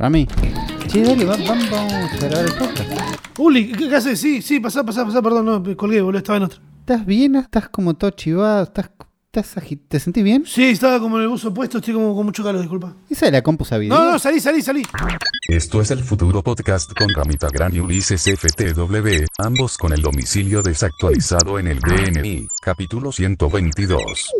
Rami. Sí, dale, va- vamos, vamos a grabar el podcast. Uli, ¿qué, qué haces? Sí, sí, pasá, pasá, pasá, perdón, no, colgué, boludo, estaba en otra. ¿Estás bien? ¿Estás como todo chivado? ¿Estás, estás agi- ¿Te sentís bien? Sí, estaba como en el buzo puesto, estoy como con mucho calor, disculpa. Esa de la compu sabiduría. No, no, salí, salí, salí. Esto es el futuro podcast con Ramita Gran y Ulises FTW, ambos con el domicilio desactualizado en el DNI, capítulo 122.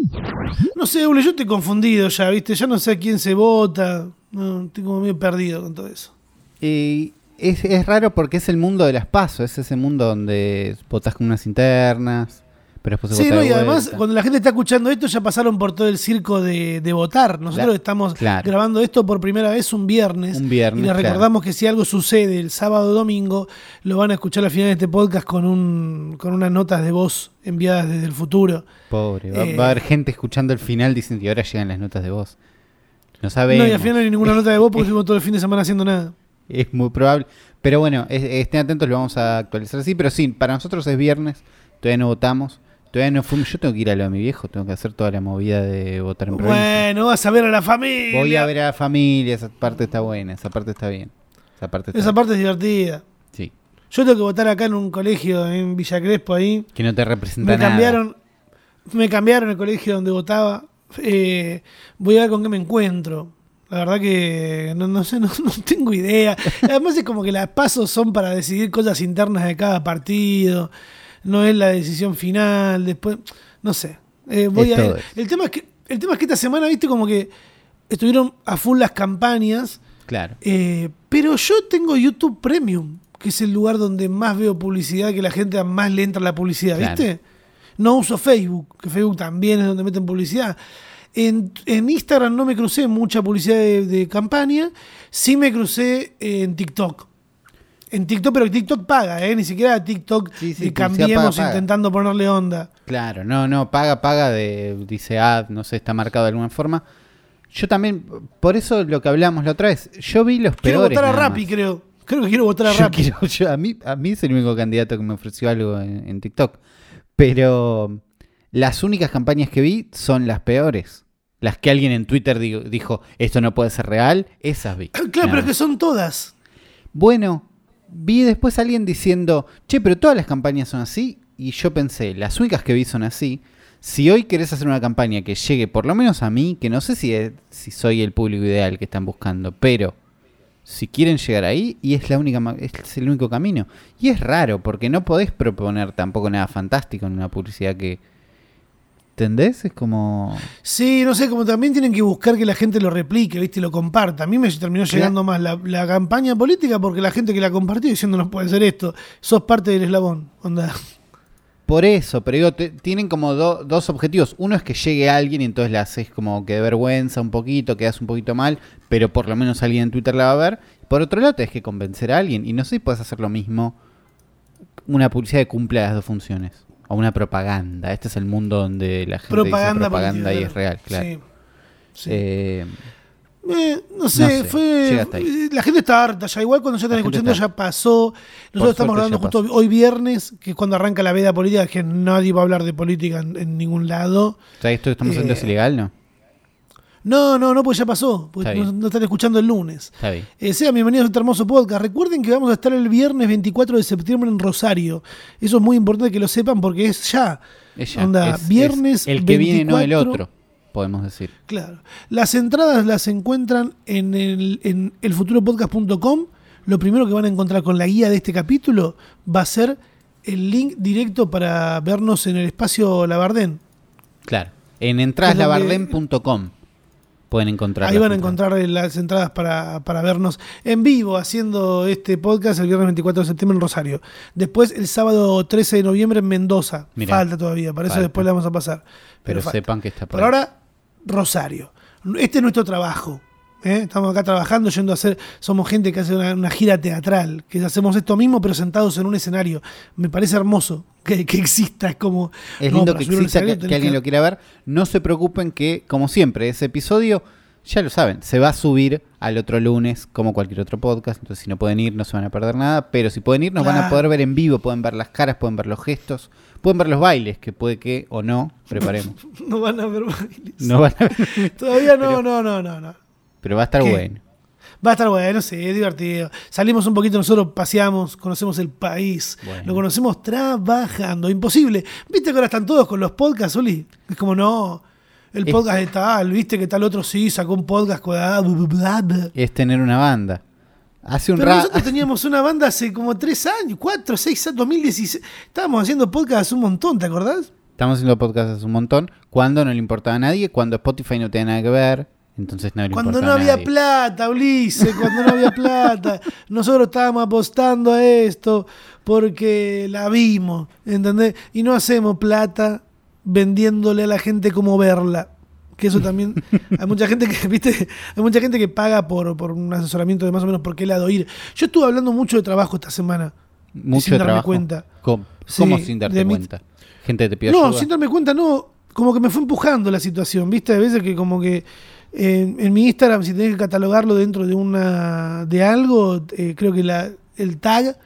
No sé, Uli, yo estoy confundido ya, ¿viste? Ya no sé a quién se vota. No, estoy como medio perdido con todo eso. Y es, es raro porque es el mundo de las pasos, es ese mundo donde votás con unas internas, pero después se Sí, no, y además, vuelta. cuando la gente está escuchando esto, ya pasaron por todo el circo de, de votar. Nosotros Claro, estamos claro. grabando esto por primera vez un viernes. Un viernes, Y les claro. recordamos que si algo sucede el sábado o domingo, lo van a escuchar al final de este podcast con, un, con unas notas de voz enviadas desde el futuro. Pobre, va, Eh, va a haber gente escuchando el final diciendo y ahora llegan las notas de voz. No sabemos. No, y al final no hay ninguna nota de voz porque estuvimos todo el fin de semana haciendo nada. Es muy probable. Pero bueno, es- estén atentos, lo vamos a actualizar así. Pero sí, para nosotros es viernes, todavía no votamos. Todavía no fuimos. Yo tengo que ir a lo de mi viejo, tengo que hacer toda la movida de votar en provincia. Bueno, vas a ver a la familia. Voy a ver a la familia, esa parte está buena, esa parte está bien. Esa parte está Esa parte es divertida. Sí. Yo tengo que votar acá en un colegio en Villa Crespo ahí. Que no te representa Me nada. cambiaron, me cambiaron el colegio donde votaba. Eh, voy a ver con qué me encuentro. La verdad que no, no sé, no, no tengo idea. Además es como que las pasos son para decidir cosas internas de cada partido. No es la decisión final. Después, no sé. Eh, voy a, el, tema es que, el tema es que esta semana, viste, como que estuvieron a full las campañas. Claro. Eh, pero yo tengo YouTube Premium, que es el lugar donde más veo publicidad, que la gente más le entra la publicidad, Claro. ¿viste? No uso Facebook, que Facebook también es donde meten publicidad. En, en Instagram no me crucé mucha publicidad de, de campaña, sí me crucé en TikTok. En TikTok, pero TikTok paga, ¿eh? Ni siquiera TikTok Sí, sí, publicidad cambiemos paga, paga. intentando ponerle onda. Claro, no, no, paga, paga de, dice ad, no sé, está marcado de alguna forma. Yo también, por eso lo que hablamos la otra vez, yo vi los Quiero peores. votar a Rappi, más. creo. Creo que quiero votar a Yo Rappi. quiero- yo- a, mí, a mí es el único candidato que me ofreció algo en, en TikTok. Pero las únicas campañas que vi son las peores. Las que alguien en Twitter dijo, esto no puede ser real, esas vi. Claro, Nada pero es que son todas. Bueno, vi después a alguien diciendo, che, pero todas las campañas son así. Y yo pensé, las únicas que vi son así. Si hoy querés hacer una campaña que llegue por lo menos a mí, que no sé si, es- si soy el público ideal que están buscando, pero si quieren llegar ahí, y es la única es el único camino. Y es raro, porque no podés proponer tampoco nada fantástico en una publicidad que. ¿Entendés? Es como. Sí, no sé, como también tienen que buscar que la gente lo replique, ¿viste? Lo comparta. A mí me terminó llegando más la, la campaña política porque la gente que la compartió diciendo no puede ser esto. Sos parte del eslabón. Onda. Por eso, pero digo, te- tienen como do- dos objetivos. Uno es que llegue alguien y entonces le haces como que de vergüenza un poquito, quedas un poquito mal, pero por lo menos alguien en Twitter la va a ver. Por otro lado, tenés que convencer a alguien. Y no sé si puedes hacer lo mismo. Una publicidad que cumpla las dos funciones. O una propaganda. Este es el mundo donde la gente Propaganda. dice propaganda y es real, claro. Sí. Sí. Eh, Eh, no sé, no sé, fue. eh, La gente está harta ya. Igual cuando ya están escuchando está ya pasó. Nosotros estamos hablando justo pasó. hoy viernes, que es cuando arranca la veda política, que nadie va a hablar de política en, en ningún lado. o sea, esto que estamos haciendo Eh, es ilegal, ¿no? No, no, no, porque ya pasó. Porque Está no, están escuchando el lunes. Está bien. Eh, sean bienvenidos a este hermoso podcast. Recuerden que vamos a estar el viernes 24 de septiembre en Rosario. Eso es muy importante que lo sepan porque es ya. Es ya, Onda, es- viernes es el que viene, no el 24. otro, podemos decir. Claro. Las entradas las encuentran en, el, en elfuturopodcast.com. Lo primero que van a encontrar con la guía de este capítulo va a ser el link directo para vernos en el espacio Labardén. Claro. En entraslabarden.com pueden encontrar. Ahí van a encontrar las entradas para, para vernos en vivo haciendo este podcast el viernes 24 de septiembre en Rosario. Después el sábado 13 de noviembre en Mendoza. Mirá, falta todavía, para eso después le vamos a pasar. Pero sepan que está por Por ahí. ahora, Rosario. Este es nuestro trabajo. ¿eh? Estamos acá trabajando, yendo a hacer. Somos gente que hace una, una gira teatral, que hacemos esto mismo, pero sentados en un escenario. Me parece hermoso que, que exista. Es como. Es lindo que exista, que, alguien lo quiera ver. No se preocupen que, como siempre, ese episodio, ya lo saben, se va a subir al otro lunes como cualquier otro podcast. Entonces, si no pueden ir, no se van a perder nada. Pero si pueden ir, nos van a poder ver en vivo. Pueden ver las caras, pueden ver los gestos, pueden ver los bailes, que puede que o no preparemos. No van a ver bailes. No van a ver, Todavía no, Pero- no, no, no, no. pero va a estar ¿Qué? bueno. Va a estar bueno, sí, es divertido. Salimos un poquito nosotros, paseamos, conocemos el país. Bueno. Lo conocemos trabajando. Imposible. ¿Viste que ahora están todos con los podcasts, Uli? Es como, no, el Es- podcast de tal, ¿viste que tal otro sí sacó un podcast bla, bla, bla. Es tener una banda. Hace un Pero rato. nosotros teníamos una banda hace como tres años, cuatro, seis años, 2016. Estábamos haciendo podcast hace un montón, ¿te acordás? Estamos haciendo podcast hace un montón. Cuando no le importaba a nadie, cuando Spotify no tenía nada que ver, entonces no le Cuando no había nadie. plata, Ulises, cuando no había plata. Nosotros estábamos apostando a esto porque la vimos, ¿entendés? Y no hacemos plata vendiéndole a la gente como verla. Que eso también. Hay mucha gente que, viste, hay mucha gente que paga por, por un asesoramiento de más o menos por qué lado ir. Yo estuve hablando mucho de trabajo esta semana. Mucho sin darme trabajo. cuenta. ¿Cómo, Sí, ¿Cómo sin darte mi- cuenta? Gente te pidió No, ayuda. sin darme cuenta, no. Como que me fue empujando la situación, ¿viste? A veces que como que en, en mi Instagram, si tenés que catalogarlo dentro de una de algo, eh, creo que la, el tag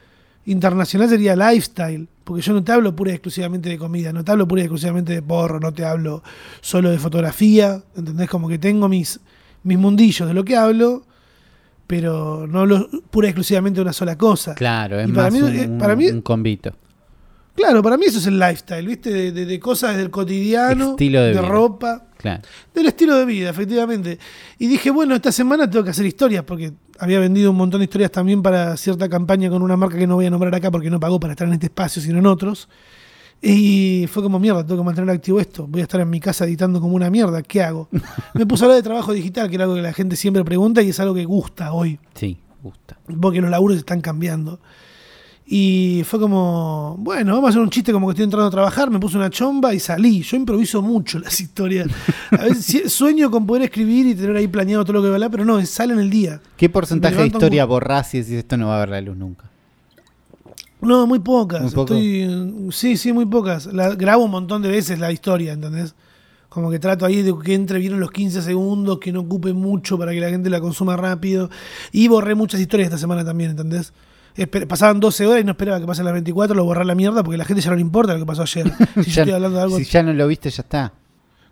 internacional sería lifestyle. Porque yo no te hablo pura y exclusivamente de comida, no te hablo pura y exclusivamente de porro, no te hablo solo de fotografía, ¿entendés? Como que tengo mis, mis mundillos de lo que hablo, pero no hablo pura y exclusivamente de una sola cosa. Claro, es Y para más mí, un, para mí- un convito. Claro, para mí eso es el lifestyle, ¿viste? De, de- de cosas del cotidiano, Estilo de ropa, Claro. del estilo de vida, efectivamente. Y dije, bueno, esta semana tengo que hacer historias, porque había vendido un montón de historias también para cierta campaña con una marca que no voy a nombrar acá porque no pagó para estar en este espacio, sino en otros. Y fue como mierda, tengo que mantener activo esto. Voy a estar en mi casa editando como una mierda. ¿Qué hago? Me puse a hablar de trabajo digital, que era algo que la gente siempre pregunta y es algo que gusta hoy Sí, gusta. porque los laburos están cambiando. Y fue como, bueno, vamos a hacer un chiste como que estoy entrando a trabajar, me puse una chomba y salí. Yo improviso mucho las historias. A veces sueño con poder escribir y tener ahí planeado todo lo que va a hablar, pero no, sale en el día. ¿Qué porcentaje de historia un- borrás y decís esto no va a ver la luz nunca? No, muy pocas. Muy. Estoy, sí, sí, muy pocas. La, grabo un montón de veces la historia, ¿entendés? Como que trato ahí de que entre bien en los 15 segundos, que no ocupe mucho para que la gente la consuma rápido. Y borré muchas historias esta semana también, ¿entendés? Pasaban 12 horas y no esperaba que pasen las 24, lo borré a la mierda porque a la gente ya no le importa lo que pasó ayer. Si yo Ya- estoy hablando de algo. Si ya no lo viste, ya está.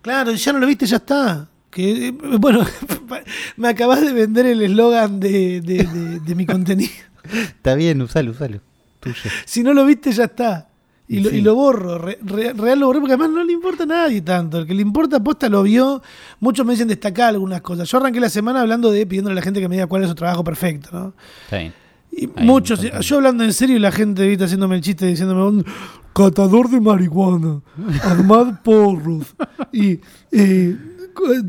Claro, ya no lo viste, ya está. Que, eh, bueno, me acabas de vender el eslogan de, de- de- de mi contenido. Está bien, usalo, usalo. Tuyo. Si no lo viste, ya está. Y, lo, y lo borro, re- re- real lo borré porque además no le importa a nadie tanto. El que le importa posta lo vio. Muchos me dicen destacar algunas cosas. Yo arranqué la semana hablando de pidiéndole a la gente que me diga cuál es su trabajo perfecto, ¿no? Está bien. Y muchos, yo hablando en serio la gente haciéndome el chiste diciéndome "Un catador de marihuana, armar porros y eh,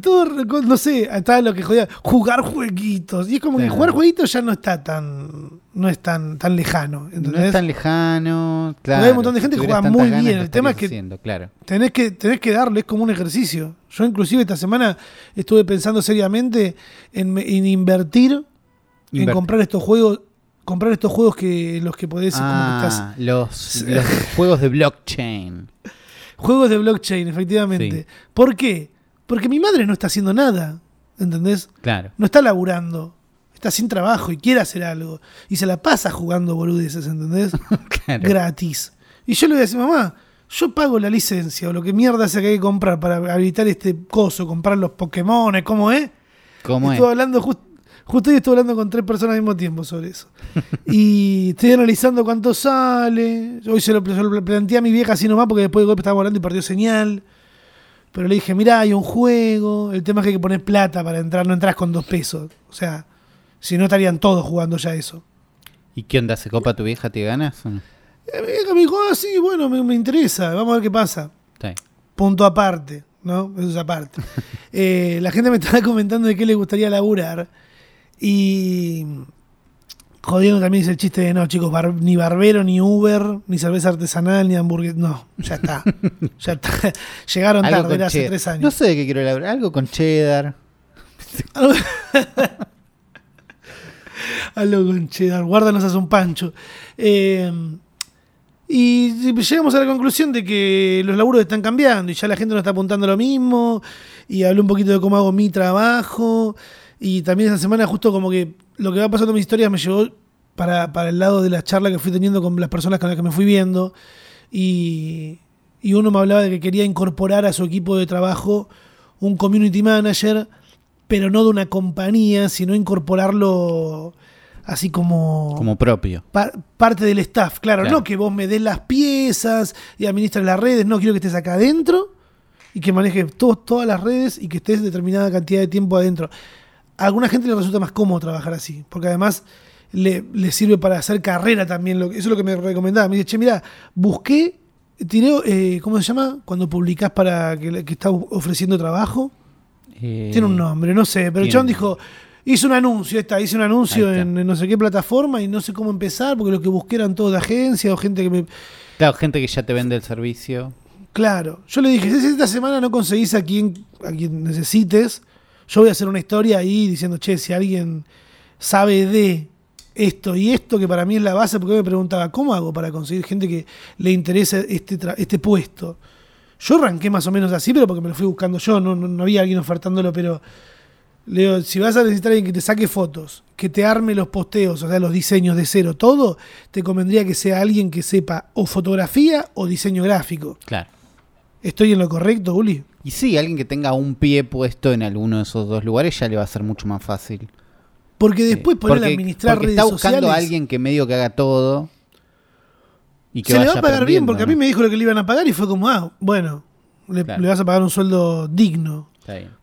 todo, no sé, estaba lo que jodía, jugar jueguitos. Y es como que jugar jueguitos ya no está tan, no es tan, tan lejano. No ¿entendés? es tan lejano. Claro. hay un montón de si gente que juega muy bien. El tema es que- haciendo, claro. Tenés que, tenés que darle, es como un ejercicio. Yo inclusive esta semana estuve pensando seriamente en, en invertir, en comprar estos juegos, comprar estos juegos que los que podés, como que estás, Ah, los, los juegos de blockchain. juegos de blockchain, efectivamente. Sí. ¿Por qué? Porque mi madre no está haciendo nada, ¿entendés? Claro. No está laburando, está sin trabajo y quiere hacer algo. Y se la pasa jugando boludeces, ¿entendés? claro. gratis. Y yo le voy a decir, mamá, yo pago la licencia o lo que mierda sea que hay que comprar para habilitar este coso, comprar los Pokémon, ¿cómo es? ¿Cómo es? Estuve hablando, just- justo hoy estuve hablando con tres personas al mismo tiempo sobre eso. y estoy analizando cuánto sale. Hoy se lo, se lo planteé a mi vieja así nomás porque después de golpe estaba hablando y perdió señal. Pero le dije, mirá, hay un juego. El tema es que hay que poner plata para entrar, no entras con dos pesos. O sea, si no estarían todos jugando ya eso. ¿Y qué onda? ¿Se copa tu vieja? ¿Te ganas? o no? Eh, Mi vieja me dijo, ah, sí, bueno, me, me interesa, vamos a ver qué pasa. Punto aparte, ¿no? Eso es aparte. Eh, la gente me estaba comentando de qué le gustaría laburar. Y jodiendo también dice el chiste de no, chicos, bar- ni barbero, ni Uber, ni cerveza artesanal, ni hamburguesa. No, ya está. ya está. Llegaron Algo tarde, era hace cheddar. tres No años. sé de qué quiero elaborar. Algo con cheddar. Algo con cheddar, guárdanos a un pancho. Eh, y llegamos a la conclusión de que los laburos están cambiando y ya la gente no está apuntando a lo mismo. Y hablé un poquito de cómo hago mi trabajo. Y también esa semana, justo como que lo que va pasando en mis historias me llevó para, para el lado de la charla que fui teniendo con las personas con las que me fui viendo. Y, y uno me hablaba de que quería incorporar a su equipo de trabajo un community manager pero no de una compañía, sino incorporarlo así como, Como propio. pa- parte del staff. Claro, Claro. no que vos me des las piezas y administres las redes, no quiero que estés acá adentro y que manejes to- todas las redes y que estés determinada cantidad de tiempo adentro. A alguna gente le resulta más cómodo trabajar así, porque además le, le sirve para hacer carrera también. Lo, eso es lo que me recomendaba. Me dice, che, mira, busqué, tiré, eh, ¿cómo se llama? Cuando publicás para que, que está ofreciendo trabajo. Eh, Tiene un nombre, no sé, pero chabón dijo, hice un anuncio, esta, hice un anuncio está. en no sé qué plataforma y no sé cómo empezar, porque lo que busqué eran todos de agencia o gente que me... Claro, gente que ya te vende el servicio. Claro, yo le dije, si esta semana no conseguís a quien, a quien necesites, yo voy a hacer una historia ahí diciendo, che, si alguien sabe de esto y esto, que para mí es la base, porque me preguntaba, ¿cómo hago para conseguir gente que le interese este, este puesto? Yo arranqué más o menos así, pero porque me lo fui buscando yo, no, no, no había alguien ofertándolo, pero le digo, si vas a necesitar a alguien que te saque fotos, que te arme los posteos, o sea, los diseños de cero, todo, te convendría que sea alguien que sepa o fotografía o diseño gráfico. Claro. ¿Estoy en lo correcto, Uli? Y sí, alguien que tenga un pie puesto en alguno de esos dos lugares ya le va a ser mucho más fácil. Porque después Sí, poner a administrar porque redes está buscando sociales. a alguien que medio que haga todo. Y que se le va a pagar bien, porque a mí me dijo lo que le iban a pagar y fue como, ah, bueno, le, Claro. le vas a pagar un sueldo digno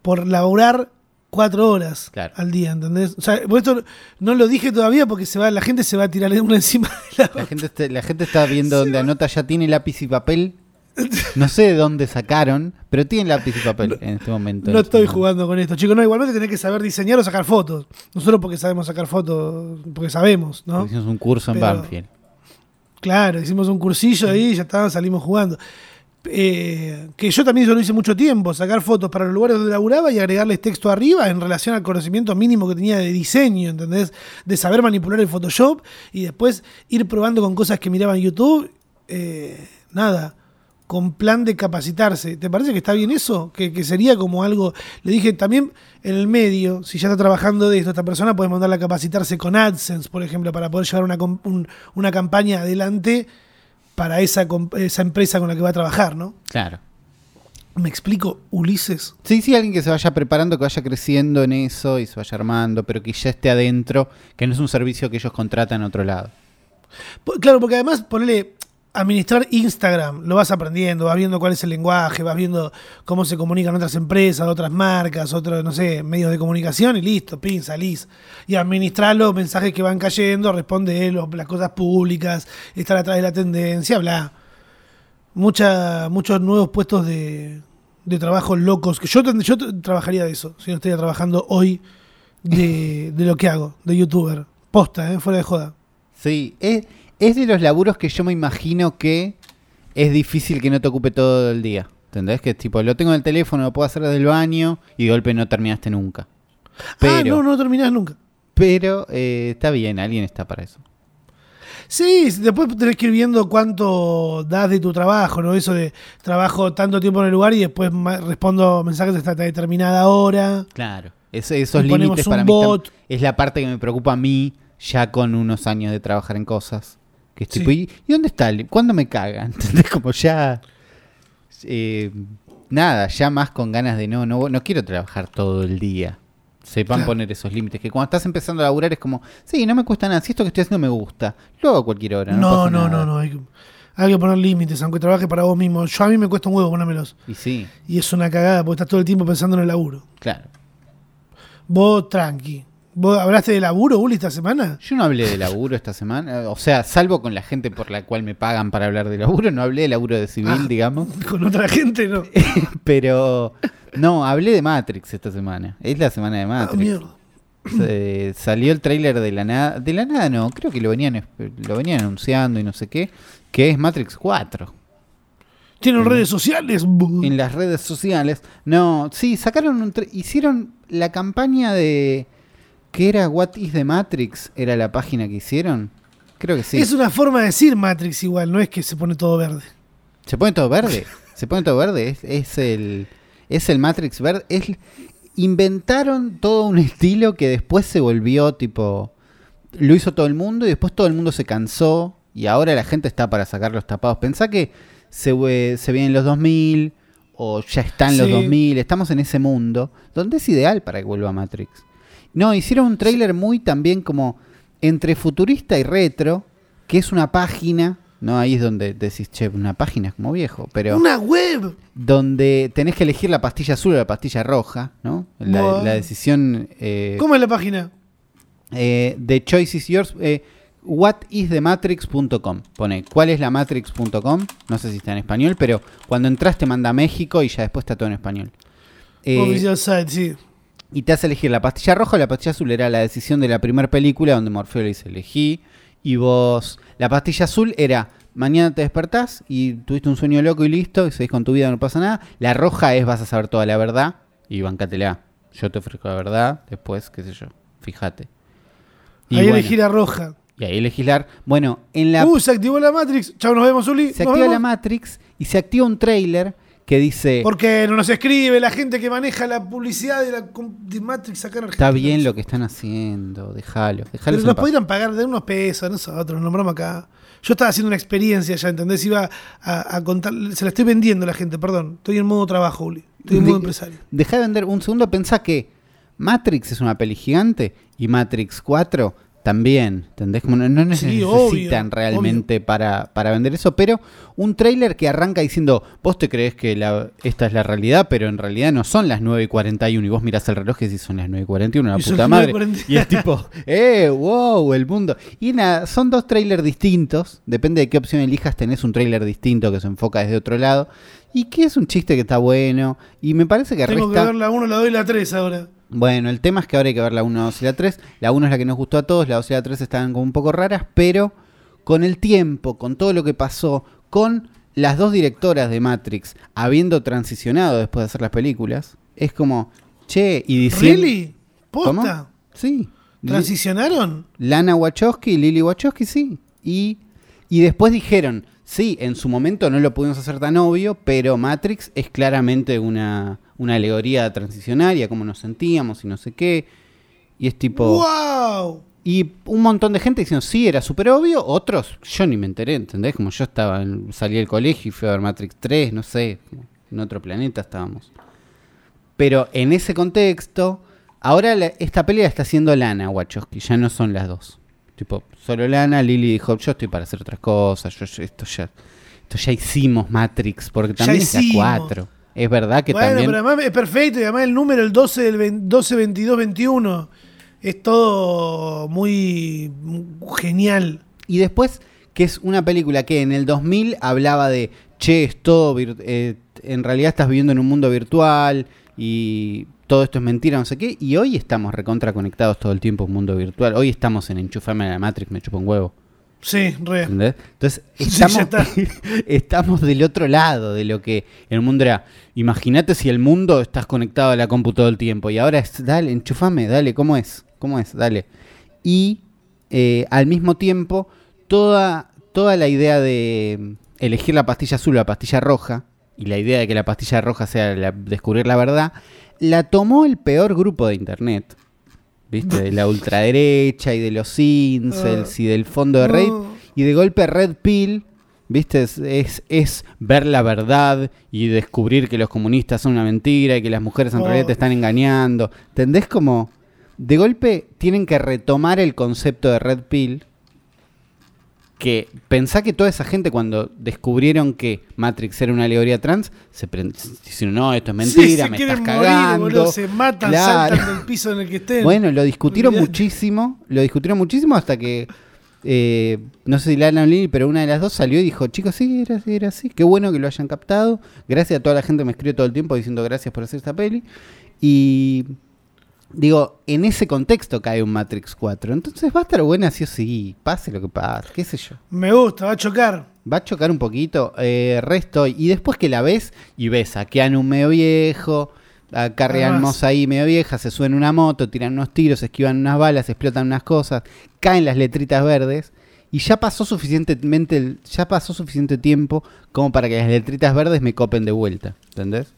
por laburar cuatro horas Claro. al día, ¿entendés? O sea, por esto no lo dije todavía porque se va, la gente se va a tirar una encima de la La gente, está, la gente está viendo donde anota ya tiene lápiz y papel. No sé de dónde sacaron, pero tiene lápiz y papel en este momento. No estoy jugando con esto, chicos. No, igualmente tenés que saber diseñar o sacar fotos. Nosotros porque sabemos sacar fotos, porque sabemos, ¿no? Hicimos un curso en Pero- Banfield. Claro, hicimos un cursillo ahí y ya está, salimos jugando. Eh, que yo también lo hice mucho tiempo, sacar fotos para los lugares donde laburaba y agregarles texto arriba en relación al conocimiento mínimo que tenía de diseño, ¿entendés? De saber manipular el Photoshop y después ir probando con cosas que miraba en YouTube. Eh, nada, con plan de capacitarse. ¿Te parece que está bien eso? Que, que sería como algo. Le dije también en el medio, si ya está trabajando de esto, esta persona puede mandarla a capacitarse con AdSense, por ejemplo, para poder llevar una, un- una campaña adelante para esa, esa empresa con la que va a trabajar, ¿no? Claro. ¿Me explico, Ulises? Sí, sí, alguien que se vaya preparando, que vaya creciendo en eso y se vaya armando, pero que ya esté adentro, que no es un servicio que ellos contratan en otro lado. Claro, porque además ponerle administrar Instagram, lo vas aprendiendo, vas viendo cuál es el lenguaje, vas viendo cómo se comunican otras empresas, otras marcas, otros, no sé, medios de comunicación y listo, pin, salís. Y administrar los mensajes que van cayendo, responde los- las cosas públicas, estar atrás de la tendencia, bla. Mucha, muchos nuevos puestos de, de trabajo locos. Yo, yo trabajaría de eso, si no estaría trabajando hoy de, de lo que hago, de youtuber. Posta, ¿eh? fuera de joda. Sí, es, es de los laburos que yo me imagino que es difícil que no te ocupe todo el día. ¿Entendés? Que tipo, lo tengo en el teléfono, lo puedo hacer desde el baño y de golpe no terminaste nunca. Pero, ah, no, no terminás nunca. pero eh, está bien, alguien está para eso. Sí, después tenés que ir viendo cuánto das de tu trabajo, ¿no? Eso de trabajo tanto tiempo en el lugar y después respondo mensajes hasta determinada hora. Claro. Es- esos límites para mí es la parte que me preocupa a mí ya con unos años de trabajar en cosas. Que Sí. ¿y, dónde está? ¿Cuándo me cagan? ¿Entendés? Como ya... eh, nada, ya más con ganas de no, no, no quiero trabajar todo el día. Sepan Claro. poner esos límites. Que cuando estás empezando a laburar es como, sí, no me cuesta nada. Si esto que estoy haciendo me gusta, lo hago a cualquier hora. No, No, no, no, no. Hay que, hay que poner límites, aunque trabaje para vos mismo. Yo a mí me cuesta un huevo ponérmelos. Y sí, Y es una cagada porque estás todo el tiempo pensando en el laburo. claro. Vos tranqui. ¿Vos hablaste de laburo, Uli, esta semana? Yo no hablé de laburo esta semana. O sea, salvo con la gente por la cual me pagan para hablar de laburo, no hablé de laburo de civil, Ah. digamos. Con otra gente, no. Pero no, hablé de Matrix esta semana. Es la semana de Ah, Matrix. mierda. Se- salió el tráiler de la nada. De la nada no, creo que lo venían, lo venían anunciando y no sé qué. Que es Matrix 4. Tienen redes sociales. En las redes sociales. No, sí, sacaron un. Hicieron la campaña de. ¿Qué era What is the Matrix? ¿Era la página que hicieron? Creo que sí. Es una forma de decir Matrix igual, no es que se pone todo verde. Se pone todo verde. Se pone todo verde. Es, es el. Es el Matrix verde. Es, inventaron todo un estilo que después se volvió tipo. Lo hizo todo el mundo y después todo el mundo se cansó. Y ahora la gente está para sacar los tapados. Pensá que se, se vienen los 2000. o ya están los Sí. 2000, estamos en ese mundo donde es ideal para que vuelva Matrix. No, hicieron un tráiler muy también como entre futurista y retro, que es una página, no ahí es donde decís, che, una página es como viejo, pero Una web. donde tenés que elegir la pastilla azul o la pastilla roja, ¿no? La, decisión eh, ¿Cómo es la página? eh, The Choice is Yours. Eh, whatisthematrix.com. Pone cuál es la matrix.com. No sé si está en español, pero cuando entras te manda a México y ya después está todo en español. Eh, site, sí. Y te hace elegir la pastilla roja o la pastilla azul. Era la decisión de la primera película donde Morfeo le dice elegí. Y vos, la pastilla azul era mañana te despertás y tuviste un sueño loco y listo, y seguís con tu vida, no pasa nada. La roja es vas a saber toda la verdad y bancátela. Yo te ofrezco la verdad, después, qué sé yo, fíjate. Y Ahí bueno, elegí la roja. y ahí legislar. Bueno, en la Uh, se activó la Matrix. Chao, nos vemos, Uli. se Nos activa la. Matrix y se activa un trailer que dice Porque no nos escribe la gente que maneja la publicidad de la de Matrix acá en Argentina. está bien lo que están haciendo, déjalo, déjalo. Pero nos podrían pagar de unos pesos nosotros, nos nombramos acá. Yo estaba haciendo una experiencia ya, ¿entendés? Iba a, a contar, se la estoy vendiendo a la gente, perdón. Estoy en modo trabajo, Uli. Estoy en modo empresario. Deja de vender un segundo, pensá que Matrix es una peli gigante y Matrix 4 también, ¿entendés? Como no, no Sí, necesitan obvio, realmente Para, para vender eso, pero un trailer que arranca diciendo, vos te crees que la- esta es la realidad, pero en realidad no son las 9 y 41 y vos mirás el reloj y decís son las 9 y 41, la Y puta madre. 9:41. Y es tipo, eh, wow, el mundo. Y nada, son dos trailers distintos, depende de qué opción elijas, tenés un trailer distinto que se enfoca desde otro lado. Y que es un chiste que está bueno. Y me parece que Tengo que ver la 1, la 2 y la 3 ahora. Bueno, el tema es que ahora hay que ver la 1, 2 y la 3. La 1 es la que nos gustó a todos, la 2 y la 3 estaban como un poco raras, pero con el tiempo, con todo lo que pasó, con las dos directoras de Matrix habiendo transicionado después de hacer las películas, es como, che, y diciendo... ¿Really? ¿Cómo? ¿Posta? Sí. ¿Transicionaron? Lana Wachowski y Lily Wachowski, sí. Y, y después dijeron, sí, en su momento no lo pudimos hacer tan obvio, pero Matrix es claramente una, una alegoría transicionaria, cómo nos sentíamos y no sé qué. Y es tipo... ¡Wow! Y un montón de gente diciendo, sí, era súper obvio. Otros, yo ni me enteré, ¿entendés? Como yo estaba, salí del colegio y fui a ver Matrix 3, no sé, en otro planeta estábamos. Pero en ese contexto, ahora la- esta pelea está haciendo Lana Wachowski, ya no son las dos. Tipo, solo Lana, Lily dijo, yo estoy para hacer otras cosas, yo, yo- esto ya esto ya hicimos Matrix, porque también es hicimos. 4. Es verdad que bueno, también... pero además es perfecto y además el número, el 12, del 20 12 22, 21, es todo muy genial. Y después, que es una película que en el 2000 hablaba de, che, es todo, eh, en realidad estás viviendo en un mundo virtual y todo esto es mentira, no sé qué. Y hoy estamos recontra conectados todo el tiempo en un mundo virtual. Hoy estamos en enchufame a la Matrix, me chupa un huevo. Sí, re. ¿entendés? Entonces, estamos, estamos del otro lado de lo que el mundo era. Imagínate si el mundo estás conectado a la compu todo el tiempo. Y ahora es, dale, enchufame, dale, ¿cómo es? ¿Cómo es? Dale. Y eh, al mismo tiempo, toda, toda la idea de mm, elegir la pastilla azul o la pastilla roja, y la idea de que la pastilla roja sea la- descubrir la verdad, la tomó el peor grupo de internet. ¿Viste? De la ultraderecha y de los incels y del fondo de Reddit. No. Y de golpe Red Pill, ¿viste? Es, es, es ver la verdad y descubrir que los comunistas son una mentira y que las mujeres en Oh. realidad te están engañando. ¿Entendés como de golpe tienen que retomar el concepto de Red Pill? Que pensá que toda esa gente cuando descubrieron que Matrix era una alegoría trans, se dijeron, no, esto es mentira, me estás morir, cagando. boludo, se matan, Claro. saltan del piso en el que estén. Bueno, lo discutieron Olvidate. muchísimo, lo discutieron muchísimo hasta que, eh, no sé si Lana o Lily, pero una de las dos salió y dijo, chicos, sí, era, era así, qué bueno que lo hayan captado, gracias a toda la gente que me escribe todo el tiempo diciendo gracias por hacer esta peli, y digo, en ese contexto cae un Matrix 4, entonces va a estar buena sí o sí, pase lo que pase, qué sé yo. Me gusta, va a chocar. Va a chocar un poquito, eh, resto, y después que la ves, y ves a Keanu medio viejo, a Carrie. Moss ahí medio vieja, se suben una moto, tiran unos tiros, esquivan unas balas, explotan unas cosas, caen las letritas verdes, y ya pasó suficientemente, ya pasó suficiente tiempo como para que las letritas verdes me copen de vuelta, ¿entendés?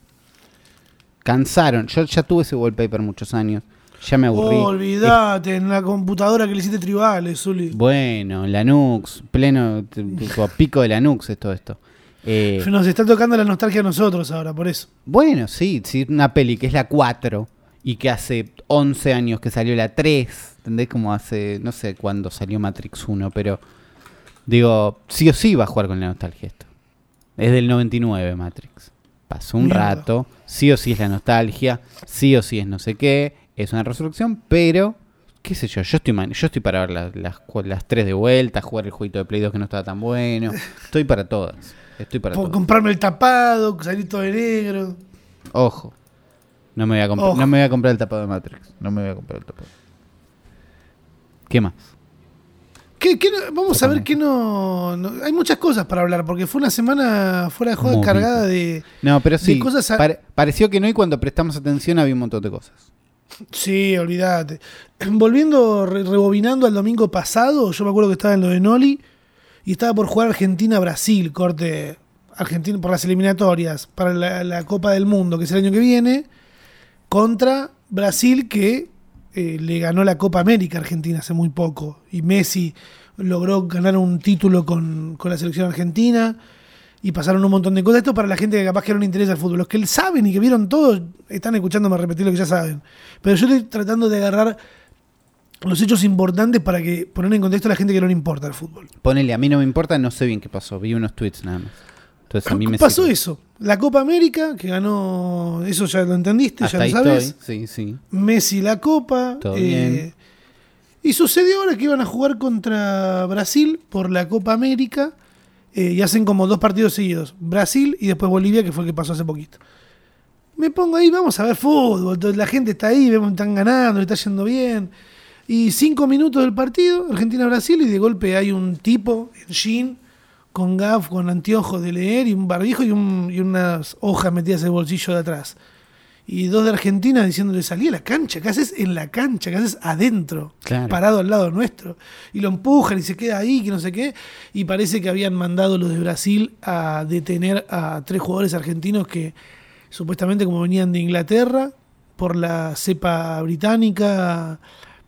Cansaron, yo ya tuve ese wallpaper muchos años, ya me aburrí. Oh, olvidate, en la computadora que le hiciste tribales, Zuli. Bueno, Lanux, pleno tipo, pico de Lanux es todo esto. Eh, Nos está tocando la nostalgia a nosotros ahora, por eso. bueno, sí, sí, una peli que es la 4 y que hace 11 años que salió la 3, ¿entendés? Como hace, no sé cuándo salió Matrix 1, pero digo, sí o sí va a jugar con la nostalgia esto. Es del 99 Matrix. Pasó un Mierda. rato, sí o sí es la nostalgia, sí o sí es no sé qué, es una resurrección, pero qué sé yo, yo estoy man- yo estoy para ver las, las, tres de vuelta, jugar el jueguito de Play 2 que no estaba tan bueno. Estoy para todas. Estoy para Por todas. comprarme el tapado, salir todo de negro. Ojo. No me voy a Ojo. no me voy a comprar el tapado de Matrix. No me voy a comprar el tapado. ¿Qué más? ¿Qué- qué no- vamos a ver qué no, no- Hay muchas cosas para hablar, porque fue una semana fuera de juego Movida. cargada de. No, pero sí. cosas a- pare- pareció que no y cuando prestamos atención había un montón de cosas. Sí, olvídate. Volviendo, re- rebobinando al domingo pasado, yo me acuerdo que estaba en lo de Noli y estaba por jugar Argentina-Brasil, corte Argentina por las eliminatorias para la, la Copa del Mundo, que es el año que viene, contra Brasil, que eh, le ganó la Copa América Argentina hace muy poco. Y Messi logró ganar un título con, con la selección argentina. Y pasaron un montón de cosas. Esto para la gente que capaz que no le interesa el fútbol. Los que saben y que vieron todo, están escuchándome repetir lo que ya saben. Pero yo estoy tratando de agarrar los hechos importantes para que poner en contexto a la gente que no le importa el fútbol. Ponele, a mí no me importa, no sé bien qué pasó. Vi unos tweets nada más. Entonces a mí me Pasó sirve. eso. La Copa América, que ganó, eso ya lo entendiste, Hasta ya ahí lo sabes. estoy. Sí, sí. Messi la Copa. Todo eh, bien. Y sucedió ahora que iban a jugar contra Brasil por la Copa América eh, y hacen como dos partidos seguidos. Brasil y después Bolivia, que fue el que pasó hace poquito. Me pongo ahí, vamos a ver fútbol. La gente está ahí, vemos están ganando, le está yendo bien. Y cinco minutos del partido, Argentina-Brasil, y de golpe hay un tipo en jean, con gaf, con anteojos de leer y un barbijo y, un- y unas hojas metidas en el bolsillo de atrás. Y dos de Argentina diciéndole, salí a la cancha, ¿qué haces en la cancha? ¿Qué haces adentro? Claro. Parado al lado nuestro. Y lo empujan y se queda ahí, que no sé qué. Y parece que habían mandado los de Brasil a detener a tres jugadores argentinos que supuestamente como venían de Inglaterra, por la cepa británica,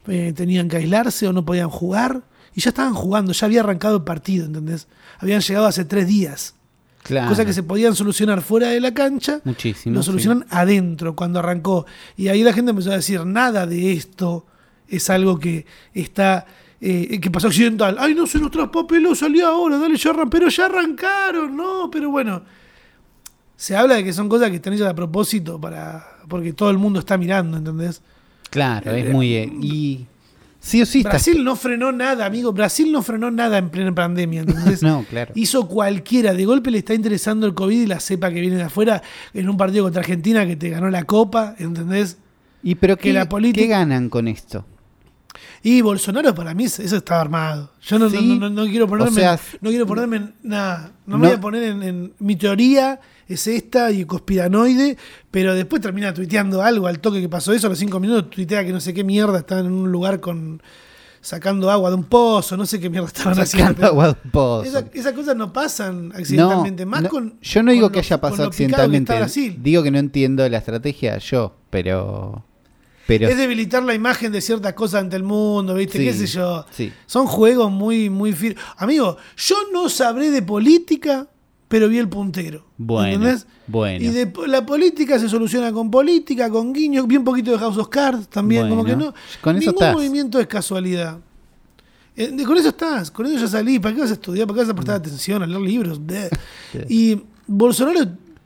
eh, tenían que aislarse o no podían jugar. Y ya estaban jugando, ya había arrancado el partido, ¿entendés? Habían llegado hace tres días. Claro. Cosas que se podían solucionar fuera de la cancha, Muchísimo. lo sí. solucionan adentro cuando arrancó. Y ahí la gente empezó a decir, nada de esto es algo que está, eh, que pasó accidental. Ay, no se nos traspapeló, salió ahora, dale, ya arran pero ya arrancaron, no, pero bueno. Se habla de que son cosas que están hechas a propósito para porque todo el mundo está mirando, ¿entendés? Claro, es muy. eh, y. Sí o sí. Brasil no frenó nada, amigo. Brasil no frenó nada en plena pandemia, ¿entendés? No, claro. Hizo cualquiera. De golpe le está interesando el COVID y la cepa que viene de afuera en un partido contra Argentina que te ganó la Copa, ¿entendés? ¿Y pero que qué, la política- qué ganan con esto? Y Bolsonaro para mí eso estaba armado. Yo no, Sí. no, no- no quiero ponerme, O sea, no quiero ponerme en nada. No, me voy a poner en, en- mi teoría es esta y conspiranoide, pero después termina tuiteando algo al toque que pasó eso, a los cinco minutos tuitea que no sé qué mierda estaban en un lugar con sacando agua de un pozo, no sé qué mierda estaban haciendo. Sacando agua de un pozo. Esa- esas cosas no pasan accidentalmente, más con yo no digo con que lo- haya pasado que está accidentalmente. Digo que no entiendo la estrategia yo, pero. Pero. Es debilitar la imagen de ciertas cosas ante el mundo, ¿viste? Sí, ¿Qué sé yo? sí. Son juegos muy, muy firmes. Amigo, yo no sabré de política, pero vi el puntero. Bueno, ¿Entendés? bueno. Y de, la política se soluciona con política, con guiños, vi un poquito de House of Cards también, como que no. con eso ningún estás. movimiento es casualidad. Eh, con eso estás, con eso ya salí. ¿Para qué vas a estudiar? ¿Para qué vas a prestar atención? A leer libros. Y Bolsonaro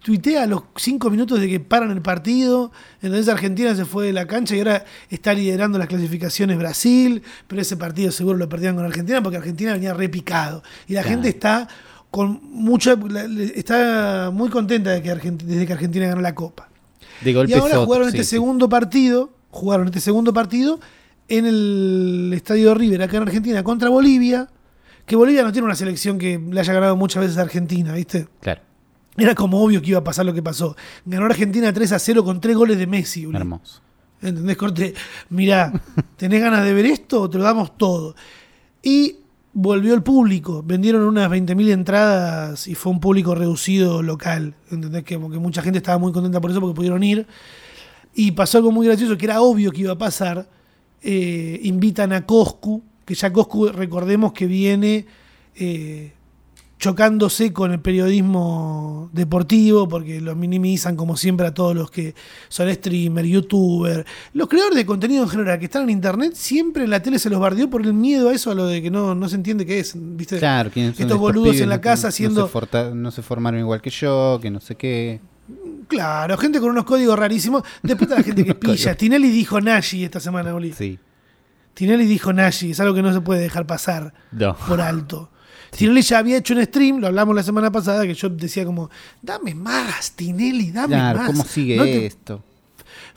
tuitea a los cinco minutos de que paran el partido. Entonces Argentina se fue de la cancha y ahora está liderando las clasificaciones Brasil. Pero ese partido seguro lo perdían con Argentina porque Argentina venía repicado. Y la Claro. gente está con mucha está muy contenta de que Argent- desde que Argentina ganó la Copa. de golpe Y ahora jugaron sí, este sí. segundo partido, jugaron este segundo partido en el Estadio River acá en Argentina contra Bolivia, que Bolivia no tiene una selección que le haya ganado muchas veces a Argentina, ¿viste? Claro, Era como obvio que iba a pasar lo que pasó. Ganó Argentina 3 a 0 con tres goles de Messi. Uli. hermoso. ¿Entendés, Corte? Mirá, ¿tenés ganas de ver esto te lo damos todo? Y volvió el público. Vendieron unas 20.000 entradas y fue un público reducido local. ¿Entendés? Que, como que mucha gente estaba muy contenta por eso porque pudieron ir. Y pasó algo muy gracioso que era obvio que iba a pasar. Eh, invitan a Coscu, que ya Coscu, recordemos que viene eh, chocándose con el periodismo deportivo, porque los minimizan como siempre a todos los que son streamer, youtuber, los creadores de contenido en general que están en internet, siempre en la tele se los bardeó por el miedo a eso, a lo de que no, no se entiende qué es, ¿viste? Claro, ¿quiénes son Estos boludos pibes en la que casa no haciendo... se forta- no se formaron igual que yo, que no sé qué. Claro, gente con unos códigos rarísimos. Después está la gente que pilla. Tinelli dijo Nashi esta semana, Oli. Sí. Tinelli dijo Nashi, es algo que no se puede dejar pasar No. por alto. Tinelli ya había hecho un stream, lo hablamos la semana pasada, que yo decía como, dame más, Tinelli, dame Claro, más. ¿cómo sigue no te, esto?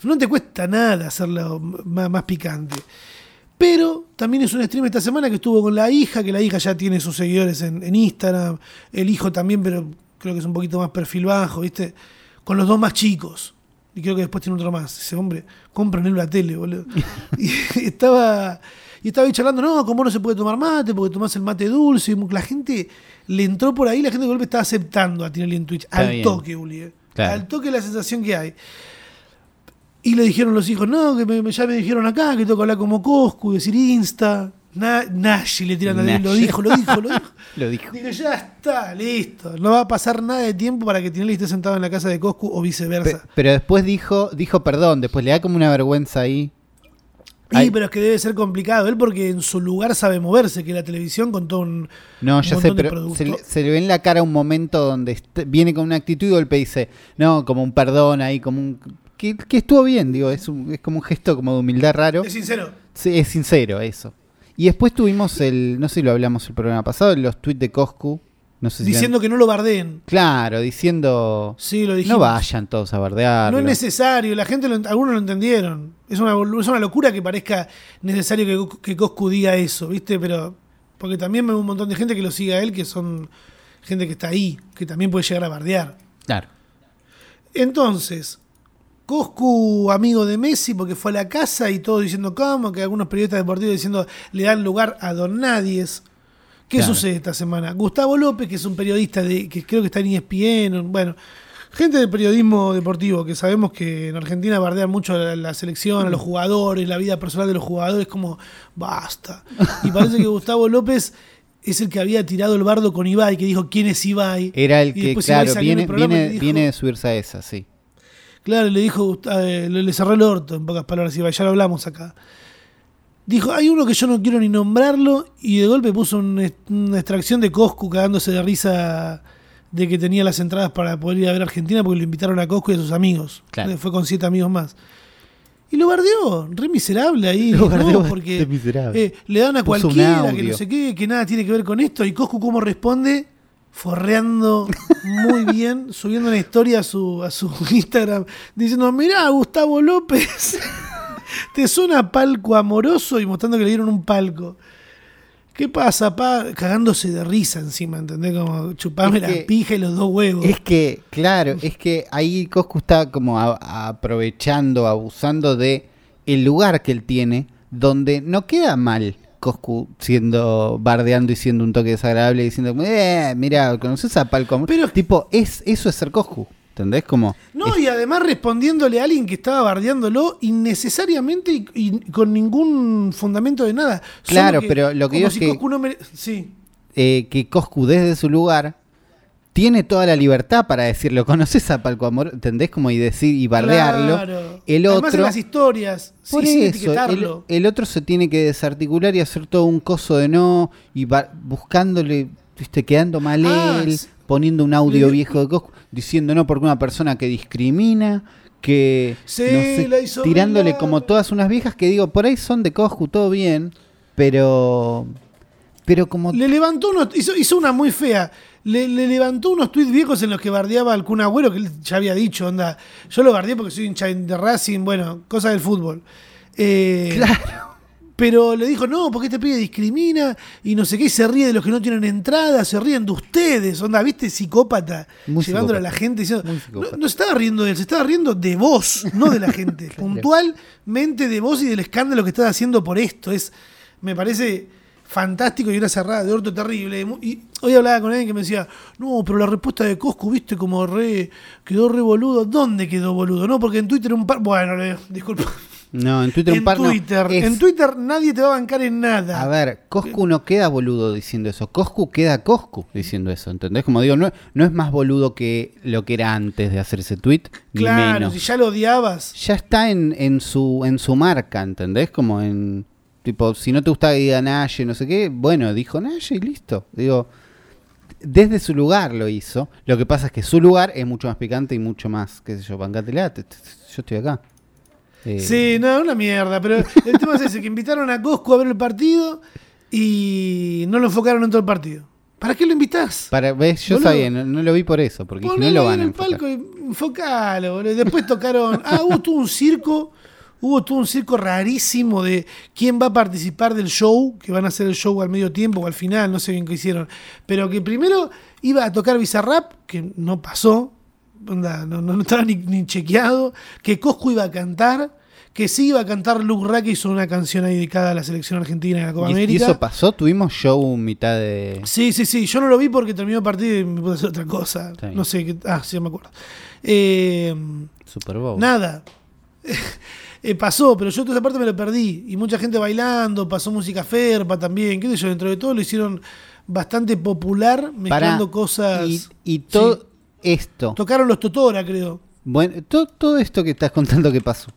no te cuesta nada hacerlo más, más picante. Pero también es un stream esta semana que estuvo con la hija, que la hija ya tiene sus seguidores en, en Instagram, el hijo también, pero creo que es un poquito más perfil bajo, ¿viste? Con los dos más chicos. Y creo que después tiene otro más. Ese hombre, compra en la tele, boludo. y estaba, y estaba ahí charlando, no, como no se puede tomar mate, porque tomás el mate dulce. Y la gente le entró por ahí, la gente de golpe estaba aceptando a Tinelli en Twitch. al bien. toque, Uli. eh. Claro. Al toque la sensación que hay. Y le dijeron los hijos, no, que me- ya me dijeron acá que tengo que hablar como Coscu, decir Insta. Na, Nashi le tiran a lo dijo, lo dijo, lo dijo. Lo dijo. Digo, ya está, listo. No va a pasar nada de tiempo para que Tinelli esté sentado en la casa de Coscu o Pe- viceversa. pero después dijo, dijo perdón, después le da como una vergüenza ahí. Y Ay. pero es que debe ser complicado. Él porque en su lugar sabe moverse, que la televisión con todo un... No, un ya sé, pero se le, se le ve en la cara un momento donde viene con una actitud y golpe dice, no, como un perdón ahí, como un... Que, que estuvo bien, digo, es, un- es como un gesto como de humildad raro. Es sincero. Sí, es sincero eso. Y después tuvimos el, no sé si lo hablamos el programa pasado, los tweets de Coscu. No sé si Diciendo que no lo bardeen. Claro, diciendo... Sí, lo dijimos. No vayan todos a bardearlo. No es necesario, la gente, lo, algunos lo entendieron. Es una, es una locura que parezca necesario que, que Coscu diga eso, ¿viste? Pero. Porque también veo un montón de gente que lo sigue a él, que son gente que está ahí, que también puede llegar a bardear. Claro. Entonces, Coscu, amigo de Messi, porque fue a la casa y todo diciendo cómo, que algunos periodistas deportivos diciendo le dan lugar a Don Nadies. ¿Qué Claro. sucede esta semana? Gustavo López, que es un periodista de, que creo que está en ESPN, bueno, gente de periodismo deportivo, que sabemos que en Argentina bardean mucho a la selección, a los jugadores, la vida personal de los jugadores, como basta. Y parece que Gustavo López es el que había tirado el bardo con Ibai, que dijo quién es Ibai. Era el que, claro, viene, viene, dijo- viene de subirse a esa, sí. Claro, le dijo, eh, le, le cerró el orto, en pocas palabras, Ibai, ya lo hablamos acá. Dijo, hay uno que yo no quiero ni nombrarlo, y de golpe puso una extracción de Coscu cagándose de risa de que tenía las entradas para poder ir a ver a Argentina porque lo invitaron a Coscu y a sus amigos. Claro. Fue con siete amigos más. Y lo bardeó, re miserable ahí. Lo ¿no? Porque eh, le dan a Puso cualquiera que no sé qué, que nada tiene que ver con esto. Y Coscu, ¿cómo responde? Forreando muy bien, subiendo una historia a su, a su Instagram, diciendo: Mirá, Gustavo López, te suena palco amoroso y mostrando que le dieron un palco. ¿Qué pasa, pa? Cagándose de risa encima, ¿entendés? Como chupame Es la que- pija y los dos huevos. Es que, claro, es que ahí Coscu está como a- aprovechando, abusando de el lugar que él tiene, donde no queda mal Coscu siendo bardeando y siendo un toque desagradable, diciendo, eh, mira, ¿conoces a Palco? Amor?". Pero- tipo, es, eso es ser Coscu, ¿entendés? Como, No, y además respondiéndole a alguien que estaba bardeándolo innecesariamente y, y con ningún fundamento de nada. Claro, pero lo que digo es si que- Coscu no mere- Sí. eh, que Coscu desde su lugar tiene toda la libertad para decirlo, ¿conoces a Palco Amor? ¿Entendés? Como y decir y bardearlo. Claro. El Además en otro... las historias, sí, Por sin eso, el, el otro se tiene que desarticular y hacer todo un coso de no, y buscándole, viste, quedando mal Ah, él, poniendo un audio le- viejo de Coscu, diciendo no porque una persona que discrimina, que Sí, no sé, la tirándole como todas unas viejas que digo, por ahí son de Coscu, todo bien, pero pero como Le levantó unos, hizo, hizo una muy fea. Le, le levantó unos tweets viejos en los que bardeaba al Kun Agüero, que él ya había dicho, onda, yo lo bardeé porque soy hincha de Racing, bueno, cosa del fútbol. Eh, claro, Pero le dijo, no, porque este pibe discrimina y no sé qué, y se ríe de los que no tienen entrada, se ríen de ustedes, onda, ¿viste? Psicópata, Muy llevándolo a la gente diciendo, no, no se estaba riendo de él, se estaba riendo de vos, no de la gente. Puntualmente de vos y del escándalo que estás haciendo por esto. Es, me parece fantástico y una cerrada de orto terrible. Y hoy hablaba con alguien que me decía, no, pero la respuesta de Coscu, viste, como re, quedó re boludo. ¿Dónde quedó boludo? No, porque en Twitter un par. Bueno, le- disculpa. No, en Twitter un en no. Twitter. Es- En Twitter nadie te va a bancar en nada. A ver, Coscu no queda boludo diciendo eso. Coscu queda Coscu diciendo eso, ¿entendés? Como digo, no, no es más boludo que lo que era antes de hacer ese tweet, ni claro, menos. si ya lo odiabas. Ya está en, en su en su marca, ¿entendés? Como en tipo, si no te gusta que diga Naye, no sé qué, bueno, dijo Naye y listo. Digo, desde su lugar lo hizo. Lo que pasa es que su lugar es mucho más picante y mucho más, qué sé yo, bancatela, te- te- yo estoy acá. Eh, Sí, no, una mierda. Pero el tema es ese, que invitaron a Coscu a ver el partido y no lo enfocaron en todo el partido. ¿Para qué lo invitás? Para, ¿ves? Yo Boludo. sabía, no, no lo vi por eso, porque no lo van en a el enfocar. palco y enfocalo, boludo. Después tocaron. Ah, hubo todo un circo. Hubo todo un circo rarísimo de quién va a participar del show, que van a hacer el show al medio tiempo o al final, no sé bien qué hicieron. Pero que primero iba a tocar Bizarrap, que no pasó, onda, no, no, no estaba ni, ni chequeado, que Coscu iba a cantar, que sí iba a cantar Luke Ra, que hizo una canción ahí dedicada a la selección argentina y a la Copa ¿Y, y América. eso pasó? ¿Tuvimos show mitad de...? Sí, sí, sí. Yo no lo vi porque terminó el partido y me pude hacer otra cosa. No sé qué. Ah, sí, me acuerdo. Eh, Super Bowl? nada. Eh, pasó, pero yo toda esa parte me lo perdí. Y mucha gente bailando, pasó música ferpa también. ¿Qué sé yo? Dentro de todo lo hicieron bastante popular, mezclando Pará, cosas. Y, y todo Sí. Esto, Tocaron los Totora, creo. bueno, todo, todo esto que estás contando que pasó,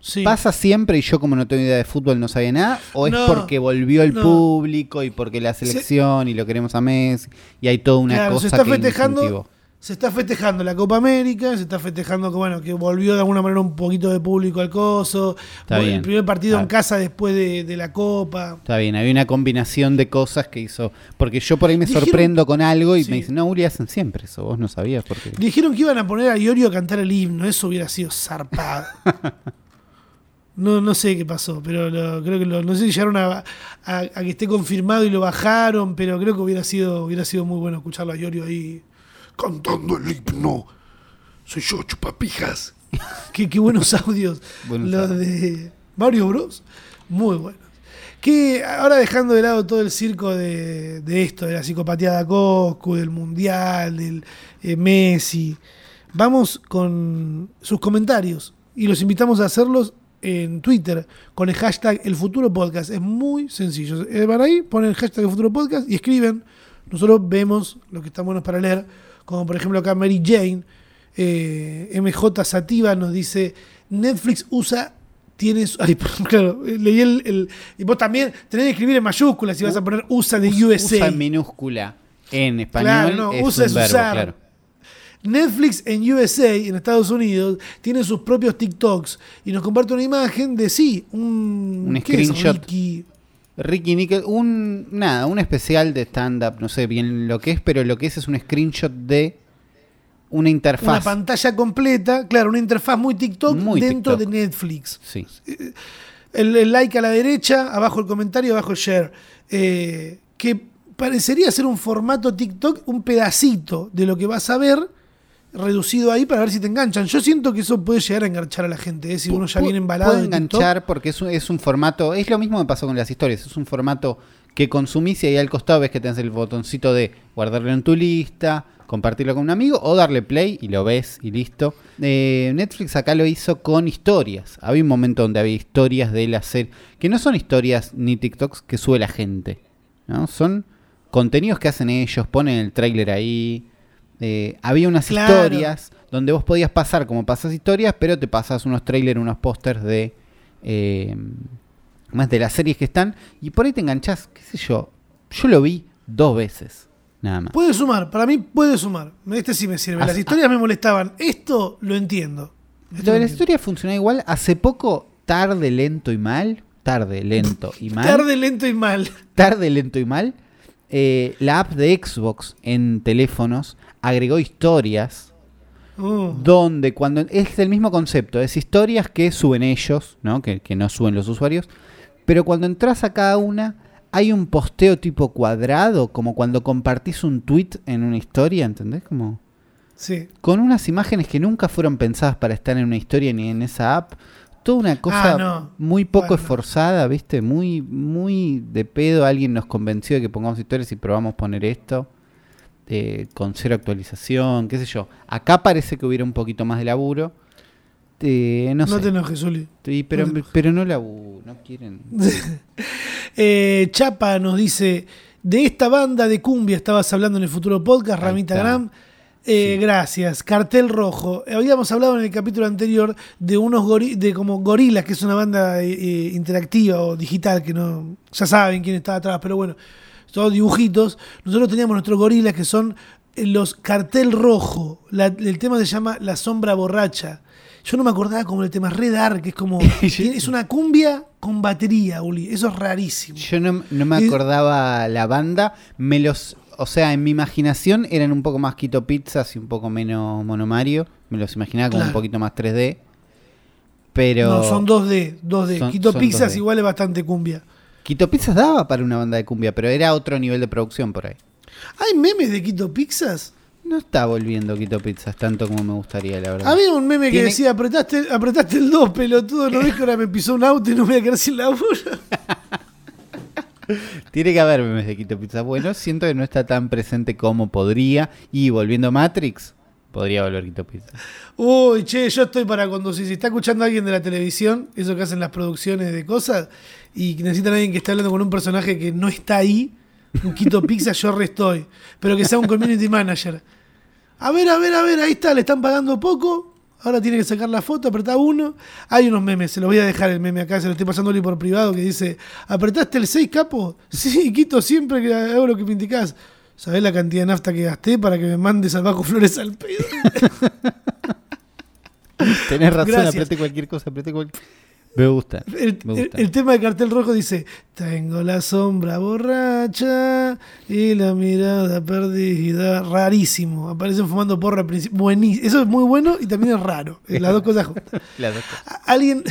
Sí. ¿pasa siempre y yo como no tengo idea de fútbol no sabía nada? ¿O es porque volvió el no. público y porque la selección y lo queremos a Messi y hay toda una Claro, cosa se está que festejando. incentivó? Se está festejando la Copa América, se está festejando que bueno, que volvió de alguna manera un poquito de público al coso. Está el primer partido Ah. en casa después de, de la Copa. Está bien, había una combinación de cosas que hizo. Porque yo por ahí me Dijeron- sorprendo con algo y Sí. me dicen, no, Uli, hacen siempre eso. Vos no sabías por qué. Dijeron que iban a poner a Iorio a cantar el himno, eso hubiera sido zarpado. No, no sé qué pasó, pero lo- creo que lo- no sé si llegaron a, a- a que esté confirmado y lo bajaron, pero creo que hubiera sido, hubiera sido muy bueno escucharlo a Iorio ahí cantando el himno. Soy yo, chupapijas. qué, qué buenos audios. Buenos los audios. de Mario Bros. Muy buenos. Que ahora dejando de lado todo el circo de, de esto, de la psicopatía de Coscu, del Mundial, del eh, Messi, vamos con sus comentarios y los invitamos a hacerlos en Twitter con el hashtag El Futuro Podcast. Es muy sencillo. Eh, Van ahí, ponen el hashtag El Futuro Podcast y escriben. Nosotros vemos lo que están buenos para leer, como por ejemplo acá Mary Jane, eh, MJ Sativa nos dice, Netflix usa... Tienes, ay, claro, leí el, el- Y vos también tenés que escribir en mayúsculas si vas a poner USA de USA. Usa en minúscula en español. Claro, no, es usa un es verbo, usar. claro. Netflix en USA, en Estados Unidos, tiene sus propios TikToks y nos comparte una imagen de sí, un, Un ¿qué es, screenshot. Ricky? Nickel, un nada, un especial de stand-up, no sé bien lo que es, pero lo que es es un screenshot de una Una interfaz. pantalla completa, claro, una interfaz muy TikTok Muy dentro TikTok. de Netflix. Sí. El, el like a la derecha, abajo el comentario, abajo el share. Eh, que parecería ser un formato TikTok, un pedacito de lo que vas a ver reducido ahí para ver si te enganchan. Yo siento que eso puede llegar a enganchar a la gente, ¿eh? si uno ya viene embalado. Puede enganchar porque es un, es un formato, es lo mismo que pasó con las historias, es un formato que consumís y ahí al costado ves que tenés el botoncito de guardarlo en tu lista, compartirlo con un amigo o darle play y lo ves y listo. Eh, Netflix acá lo hizo con historias. Había un momento donde había historias de la serie, que no son historias ni TikToks que sube la gente, ¿no? Son contenidos que hacen ellos, ponen el tráiler ahí. Eh, había unas Claro. historias donde vos podías pasar como pasas historias, pero te pasas unos trailers, unos pósters de eh, más de las series que están y por ahí te enganchás, qué sé yo. Yo lo vi dos veces, nada más. Puede sumar, para mí puede sumar. Este sí me sirve. Las historias me molestaban. Esto lo entiendo. Esto Lo de la entiendo. historia funcionó igual. Hace poco, tarde, lento y mal. Tarde, lento y mal. Tarde, lento y mal. tarde, lento y mal. eh, la app de Xbox en teléfonos agregó historias Uh, donde cuando es el mismo concepto, es historias que suben ellos, ¿no? Que, que no suben los usuarios, pero cuando entras a cada una hay un posteo tipo cuadrado, como cuando compartís un tweet en una historia, ¿entendés? Como sí. con unas imágenes que nunca fueron pensadas para estar en una historia ni en esa app. Toda una cosa Ah, no. muy poco Bueno. esforzada, ¿viste? Muy, muy de pedo. Alguien nos convenció de que pongamos historias y probamos poner esto. Eh, con cero actualización, qué sé yo. Acá parece que hubiera un poquito más de laburo. Eh, no, No, sé. te enojes, Zuli. Sí, pero, no te enojes. pero no la no quieren. Eh, Chapa nos dice, de esta banda de cumbia estabas hablando en el futuro podcast, Ramita. Gram. Eh, Sí. Gracias. Cartel Rojo. Habíamos hablado en el capítulo anterior de unos gori- de como Gorilas, que es una banda eh, eh, interactiva o digital, que no. Ya saben quién está atrás, pero bueno, todos dibujitos. Nosotros teníamos nuestros gorilas que son eh, los Cartel Rojo. La- el tema se llama La Sombra Borracha. Yo no me acordaba como el tema Red Dark, que es como. es una cumbia con batería, Uli. Eso es rarísimo. Yo no, no me acordaba la banda. Me los. O sea, en mi imaginación eran un poco más Quito Pizzas y un poco menos Monomario. Me los imaginaba como un poquito más 3D. Pero. No, son 2D, 2D. Son- Quito son Pizzas 2D. igual es bastante cumbia. Quito Pizzas daba para una banda de cumbia, pero era otro nivel de producción por ahí. ¿Hay memes de Quito Pizzas? No está volviendo Quito Pizzas tanto como me gustaría, la verdad. Había un meme que decía, apretaste, apretaste el 2, pelotudo, ¿no ves que ahora me pisó un auto y no me voy a quedar sin laburo? Tiene que haber memes de Quito Pizzas. Bueno, siento que no está tan presente como podría. Y volviendo a Matrix, podría volver Quito Pizzas. Uy, che, yo estoy para cuando si se está escuchando alguien de la televisión, eso que hacen las producciones de cosas, y necesitan a alguien que esté hablando con un personaje que no está ahí, un Quito Pizza, yo re estoy. Pero que sea un community manager. A ver, a ver, a ver, ahí está, le están pagando poco. Ahora tiene que sacar la foto, apretá uno. Hay unos memes, se los voy a dejar el meme acá, se lo estoy pasando por privado, que dice, ¿apretaste el 6 capo? Sí, Quito, siempre que hago lo que me indicás. ¿Sabés la cantidad de nafta que gasté para que me mandes al bajo flores al pedo? Tenés razón, Gracias. apreté cualquier cosa, apreté cualquier... Me gusta, El, me el- gusta. el tema de cartel rojo dice: Tengo la sombra borracha y la mirada perdida. Rarísimo. Aparecen fumando porra al principio. Buenísimo. Eso es muy bueno y también es raro. Las dos cosas juntas. Las dos cosas. Alguien,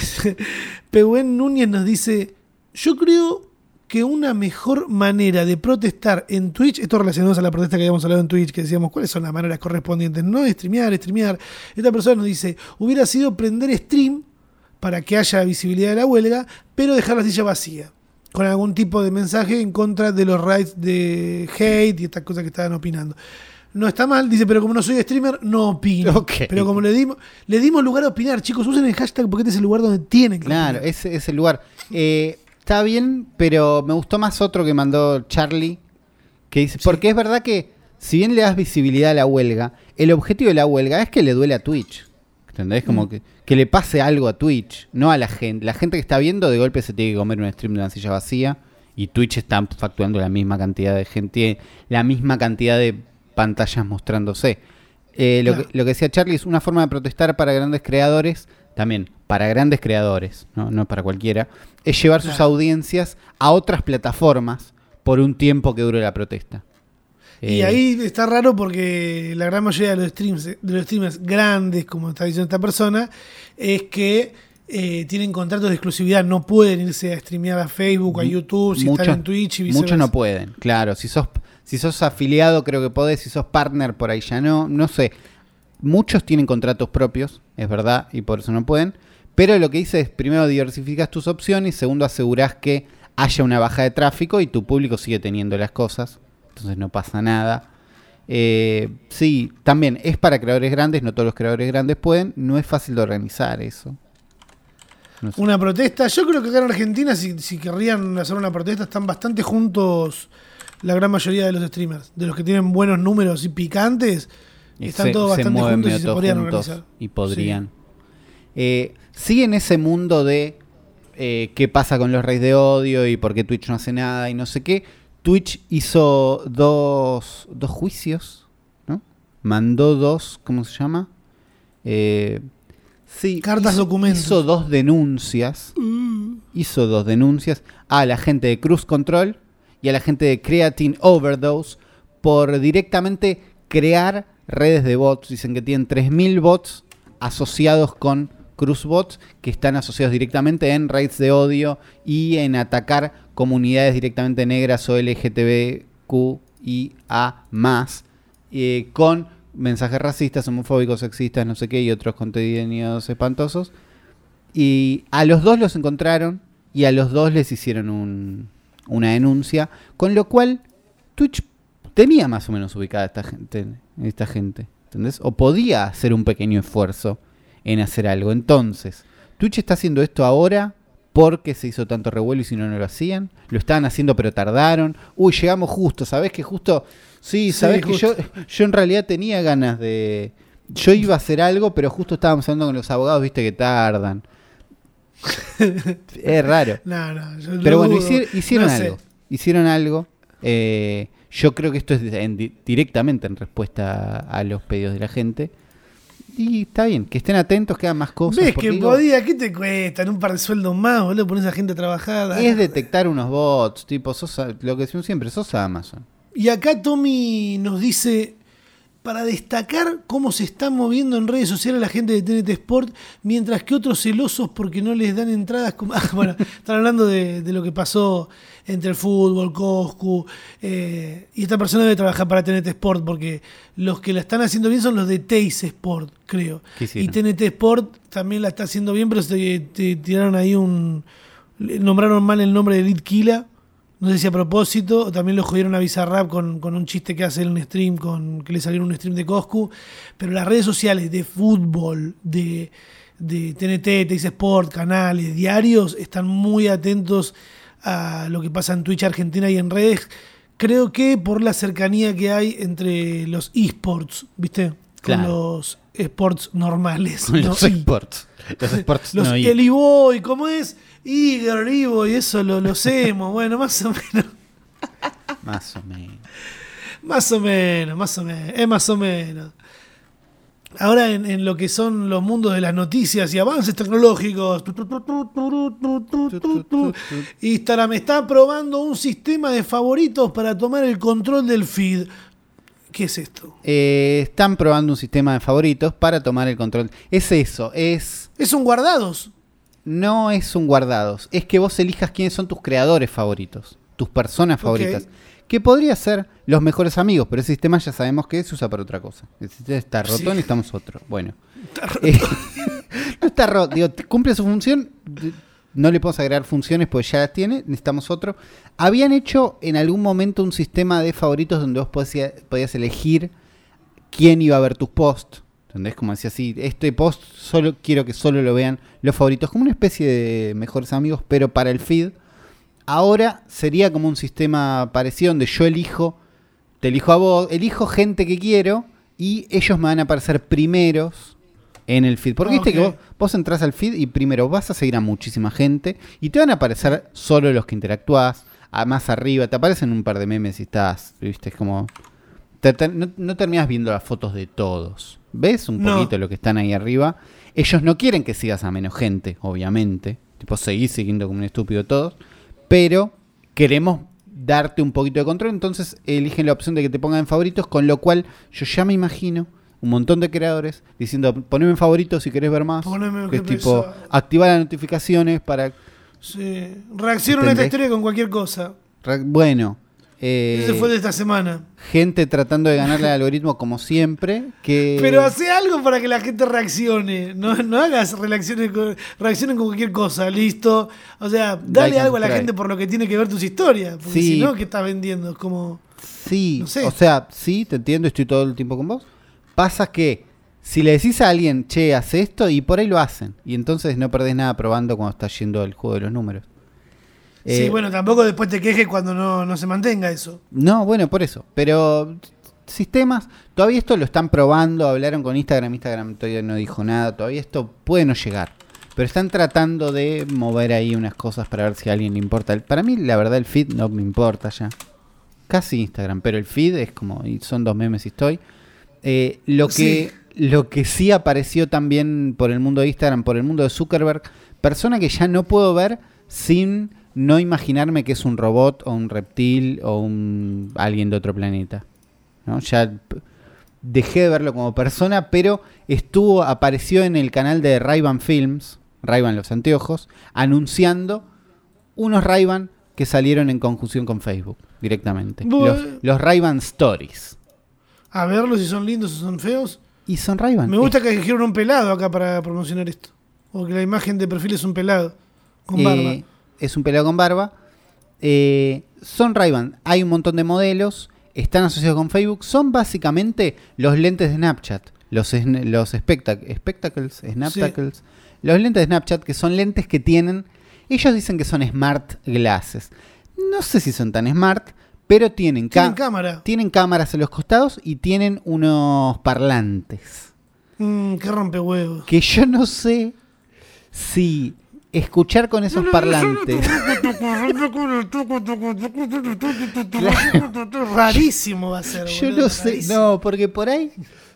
Pehuen Núñez nos dice: Yo creo que una mejor manera de protestar en Twitch, esto relacionado a la protesta que habíamos hablado en Twitch, que decíamos cuáles son las maneras correspondientes, no streamear, streamear. Esta persona nos dice: Hubiera sido prender stream para que haya visibilidad de la huelga, pero dejar la silla vacía, con algún tipo de mensaje en contra de los rights de hate y estas cosas que estaban opinando. No está mal, dice, pero como no soy streamer, no opino. Pero como le dimos, le dimos lugar a opinar, chicos, usen el hashtag porque este es el lugar donde tienen que Claro, opinar. ese es el lugar. Eh, está bien, pero me gustó más otro que mandó Charlie, que dice, porque es verdad que si bien le das visibilidad a la huelga, el objetivo de la huelga es que le duele a Twitch. ¿Entendés? Como Mm. que, que le pase algo a Twitch, no a la gente. La gente que está viendo de golpe se tiene que comer un stream de una silla vacía y Twitch está facturando la misma cantidad de gente, la misma cantidad de pantallas mostrándose. Eh, lo, Claro. que, lo que decía Charlie es una forma de protestar para grandes creadores, también para grandes creadores, no, no para cualquiera, es llevar sus audiencias a otras plataformas por un tiempo que dure la protesta. Y Eh, ahí está raro porque la gran mayoría de los streams, de los streamers grandes, como está diciendo esta persona, es que eh, tienen contratos de exclusividad, no pueden irse a streamear a Facebook, a YouTube, si muchos- están en Twitch y viceversa. Muchos no pueden, claro. Si sos, si sos afiliado, creo que podés. Si sos partner, por ahí ya no. No sé. Muchos tienen contratos propios, es verdad, y por eso no pueden. Pero lo que dice es, primero, diversificas tus opciones. Segundo, asegurás que haya una baja de tráfico y tu público sigue teniendo las cosas. Entonces no pasa nada. Eh, sí, también es para creadores grandes. No todos los creadores grandes pueden. No es fácil de organizar eso. No sé. Una protesta. Yo creo que acá en Argentina, si, si querrían hacer una protesta, están bastante juntos la gran mayoría de los streamers. De los que tienen buenos números y picantes, Y están se- todos se bastante juntos y se podrían juntos organizar. Y podrían. Eh, sigue en ese mundo de eh, qué pasa con los reyes de odio y por qué Twitch no hace nada y no sé qué. Twitch hizo dos, dos juicios, ¿no? Mandó dos, ¿cómo se llama? Eh, sí. Cartas hizo- documentos. Hizo dos denuncias. Hizo dos denuncias a la gente de Cruise Control y a la gente de Creatine Overdose por directamente crear redes de bots. Dicen que tienen 3.000 bots asociados con CruiseBots que están asociados directamente en raids de odio y en atacar comunidades directamente negras o LGTBQIA más eh, con mensajes racistas, homofóbicos, sexistas, no sé qué y otros contenidos espantosos. Y a los dos los encontraron y a los dos les hicieron un- una denuncia, con lo cual Twitch tenía más o menos ubicada esta gente, esta gente, ¿entendés? O podía hacer un pequeño esfuerzo en hacer algo. Entonces, Twitch está haciendo esto ahora porque se hizo tanto revuelo y si no, no lo hacían. Lo estaban haciendo pero tardaron. Uy, llegamos justo, ¿sabés que justo... Sí, Sí, sabés que yo, justo. yo en realidad tenía ganas de... Yo iba a hacer algo, pero justo estábamos hablando con los abogados, viste que tardan. es raro. No, no, yo lo Pero bueno, hicieron No sé. algo. Hicieron algo. Eh, yo creo que esto es en- di- directamente en respuesta a los pedidos de la gente. Y está bien, que estén atentos, que hagan más cosas. ¿Ves que digo, podía? ¿Qué te cuesta? En un par de sueldos más, boludo, pones a gente a trabajar. es detectar unos bots, tipo, sos, a- lo que decimos siempre, sos Amazon. Y acá Tommy nos dice, para destacar cómo se está moviendo en redes sociales la gente de TNT Sport, mientras que otros celosos porque no les dan entradas. Como... Ah, bueno, están hablando de, de lo que pasó entre el fútbol, Coscu, eh, y esta persona debe trabajar para TNT Sport, porque los que la están haciendo bien son los de Teis Sport, creo. ¿Qué Y? TNT Sport también la está haciendo bien, pero se te tiraron ahí un... Nombraron mal el nombre de Elite Kila. No sé si a propósito, o también lo jodieron a Bizarrap con, con un chiste que hace en un stream, con que le salió en un stream de Coscu. Pero las redes sociales de fútbol, de, de TNT, Teis Sport, canales, diarios, están muy atentos a lo que pasa en Twitch Argentina y en redes. Creo que por la cercanía que hay entre los esports, ¿viste? Claro. Con los sports normales. Los sports. Los sports. los no, Kelly Boy, ¿cómo es? Eager, y eso lo, lo hacemos. bueno, más o menos. más o menos. Más o menos, más o menos. Es más o menos. Ahora en, en, lo que son los mundos de las noticias y avances tecnológicos. Instagram está probando un sistema de favoritos para tomar el control del feed. ¿Qué es esto? Eh, están probando un sistema de favoritos para tomar el control. Es eso, es... Es un guardados. No es un guardados, es que vos elijas quiénes son tus creadores favoritos, tus personas favoritas. Que podría ser los mejores amigos, pero ese sistema ya sabemos que se usa para otra cosa. El sistema está roto, Sí. necesitamos otro. Bueno. Eh, no está roto, digo, cumple su función. No le podemos agregar funciones porque ya las tiene, necesitamos otro. Habían hecho en algún momento un sistema de favoritos donde vos podías, podías elegir quién iba a ver tus posts. ¿Entendés? Como decía así, este post solo quiero que solo lo vean los favoritos, como una especie de mejores amigos, pero para el feed. Ahora sería como un sistema parecido donde yo elijo, te elijo a vos, elijo gente que quiero y ellos me van a aparecer primeros en el feed. Porque Ah, viste que vos, vos entras al feed y primero vas a seguir a muchísima gente y te van a aparecer solo los que interactúas. A más arriba, te aparecen un par de memes y estás, viste, es como... te- te- no, no terminas viendo las fotos de todos. ¿Ves un No. poquito lo que están ahí arriba? Ellos no quieren que sigas a menos gente, obviamente. Tipo, seguís siguiendo como un estúpido todos. Pero queremos darte un poquito de control. Entonces eligen la opción de que te pongan en favoritos. Con lo cual yo ya me imagino un montón de creadores diciendo poneme en favoritos si querés ver más. Poneme, que es tipo activar las notificaciones para... Sí. Reacciona a esta historia con cualquier cosa. re- Bueno. eh, Ese fue de esta semana. gente tratando de ganarle al algoritmo como siempre. Que... Pero hace algo para que la gente reaccione. No, no hagas reacciones con, reaccionen con cualquier cosa, listo. O sea, dale Like algo a la gente por lo que tiene que ver tus historias. Porque Sí. si no, ¿qué estás vendiendo? Como. Sí, No sé. o sea, sí, te entiendo, estoy todo el tiempo con vos. Pasa que si le decís a alguien, che, hace esto, y por ahí lo hacen. Y entonces no perdés nada probando cuando está yendo el juego de los números. sí, Eh, bueno, tampoco después te quejes cuando no, no se mantenga eso. No, bueno, por eso. Pero sistemas, todavía esto lo están probando, hablaron con Instagram, Instagram todavía no dijo nada, todavía esto puede no llegar. Pero están tratando de mover ahí unas cosas para ver si a alguien le importa. Para mí, la verdad, el feed no me importa ya. Casi Instagram, pero el feed es como, y son dos memes y estoy. Eh, lo, que, lo que sí apareció también por el mundo de Instagram, por el mundo de Zuckerberg, persona que ya no puedo ver sin no imaginarme que es un robot o un reptil o un alguien de otro planeta. ¿no? Ya dejé de verlo como persona, pero estuvo, apareció en el canal de Ray-Ban Films, Ray-Ban los anteojos, anunciando unos Ray-Ban que salieron en conjunción con Facebook directamente. Los, los Ray-Ban Stories. A verlos si son lindos o son feos. Y son Ray-Ban. Me gusta que dijeron un pelado acá para promocionar esto. O que la imagen de perfil es un pelado. Con Eh, barba. es un pelado con barba. Eh, son Ray-Ban. Hay un montón de modelos. Están asociados con Facebook. Son básicamente los lentes de Snapchat. los, los spectac- spectacles, Snaptacles, los lentes de Snapchat, que son lentes que tienen, ellos dicen que son smart glasses. No sé si son tan smart, pero tienen, Tienen cámara. tienen cámaras en los costados y tienen unos parlantes. Mm, qué rompehuevos. Que yo no sé si escuchar con esos parlantes. Rarísimo va a ser. Yo boludo, no sé, rarísimo. no, porque por ahí,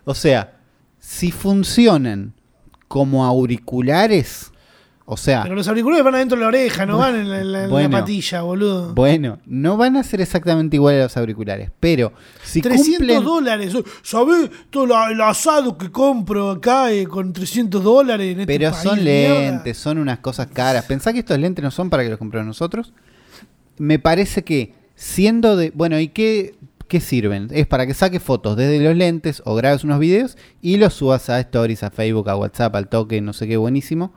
o sea, si funcionan como auriculares, o sea, Pero los auriculares van adentro de la oreja, no van en la, en la- en la Bueno. patilla, boludo. bueno, no van a ser exactamente iguales a los auriculares, pero si 300 cumplen, dólares. ¿Sabés todo la- el asado que compro acá eh, con 300 dólares en este pero país son mierda? lentes, son unas cosas caras. Pensá que estos lentes no son para que los compremos nosotros. Me parece que siendo de, bueno, ¿y qué qué sirven? Es para que saques fotos desde los lentes o grabes unos videos y los subas a stories, a Facebook, a WhatsApp, al toque, no sé qué, buenísimo.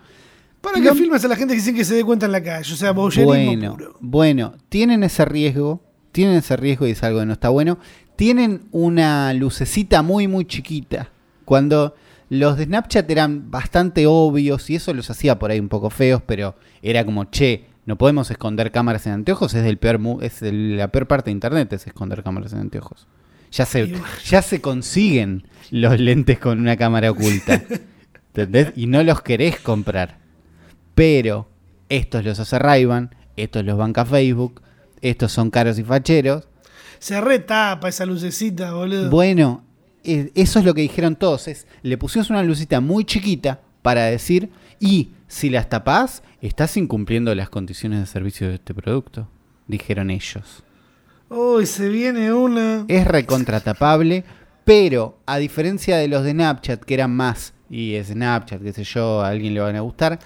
Para que Lo- filmes a la gente que dicen que se dé cuenta en la calle. O sea, Bueno, puro. bueno, tienen ese riesgo, tienen ese riesgo y es algo que no está bueno. Tienen una lucecita muy, muy chiquita. Cuando los de Snapchat eran bastante obvios y eso los hacía por ahí un poco feos, pero era como, che, no podemos esconder cámaras en anteojos, es, peor, es el- la peor parte de Internet, es esconder cámaras en anteojos. Ya se, ya se consiguen los lentes con una cámara oculta. ¿Entendés? Y no los querés comprar. Pero estos los hace Ray-Ban, estos los banca Facebook, estos son caros y facheros. Se retapa esa lucecita, boludo. Bueno, eso es lo que dijeron todos. Es, le pusimos una lucita muy chiquita para decir, y si las tapás, estás incumpliendo las condiciones de servicio de este producto. Dijeron ellos. Uy, se viene una. Es recontratapable, pero a diferencia de los de Snapchat, que eran más, y Snapchat, qué sé yo, a alguien le van a gustar,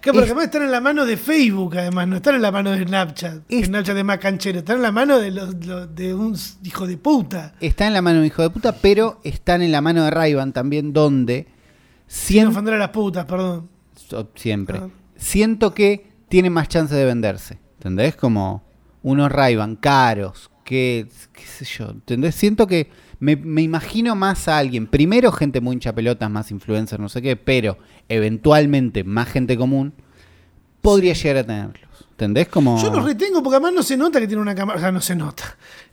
Que porque es- además están en la mano de Facebook, además, no están en la mano de Snapchat. Es- Snapchat es más canchero, están en la mano de, los, los- de un hijo de puta. Está en la mano de un hijo de puta, pero están en la mano de Ray-Ban también, donde Sin sien- ofender a las putas, perdón. siempre Ah. siento que tiene más chance de venderse. ¿Entendés? Como unos Ray-Ban caros, que qué sé yo, ¿entendés? Siento que me, me imagino más a alguien, primero gente muy hincha pelotas, más influencer, no sé qué, pero eventualmente más gente común podría llegar a tenerlos. ¿Entendés? Como Yo los retengo porque además no se nota que tiene una cámara. O sea, no se nota.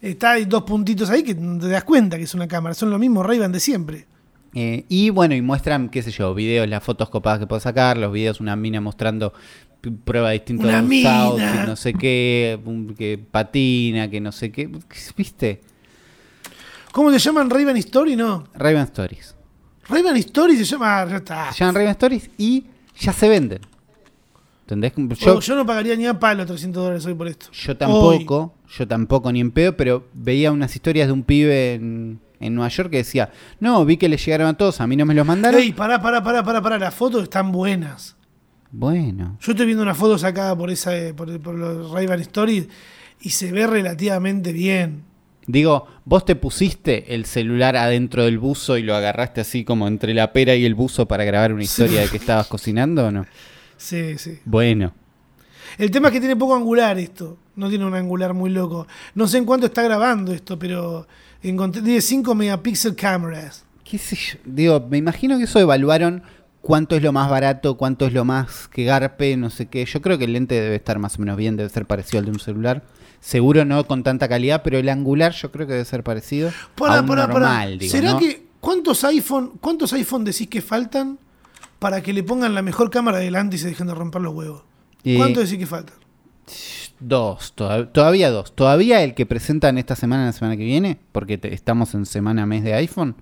Está hay dos puntitos ahí que te das cuenta que es una cámara. Son los mismos ray de siempre. Eh, y bueno, y muestran, qué sé yo, videos, las fotos copadas que puedo sacar, los videos, una mina mostrando prueba distinta de un mina. outfit, no sé qué, que patina, que no sé qué, ¿viste? ¿Cómo se llaman ray Story? No. ray Stories. ray Story se llama. Ya está. Se llaman ray Stories y ya se venden. ¿Entendés? Yo, Yo, yo no pagaría ni a palo 300 dólares hoy por esto. yo tampoco, yo tampoco ni en pedo, pero veía unas historias de un pibe en, en Nueva York que decía, no, vi que le llegaron a todos, a mí no me los mandaron. Ey, pará, pará, pará, pará, pará. Las fotos están buenas. Bueno, Yo estoy viendo una foto sacada por esa eh, por, por los ray Stories y se ve relativamente bien. Digo, vos te pusiste el celular adentro del buzo y lo agarraste así como entre la pera y el buzo para grabar una historia de que estabas cocinando o no? Sí, sí. Bueno, El tema es que tiene poco angular esto. No tiene un angular muy loco. No sé en cuánto está grabando esto, pero encontré tiene 5 megapíxeles cameras. qué sé yo. Digo, me imagino que eso evaluaron cuánto es lo más barato, cuánto es lo más que garpe, no sé qué. Yo creo que el lente debe estar más o menos bien, debe ser parecido al de un celular. Seguro no con tanta calidad, pero el angular yo creo que debe ser parecido Pará, a un pará. normal, digo, ¿Será ¿no? que cuántos iPhone, cuántos iPhone decís que faltan para que le pongan la mejor cámara adelante y se dejen de romper los huevos? Eh, ¿Cuántos decís que faltan? Dos, toda- todavía dos. Todavía el que presentan esta semana, la semana que viene, porque te- estamos en semana mes de iPhone.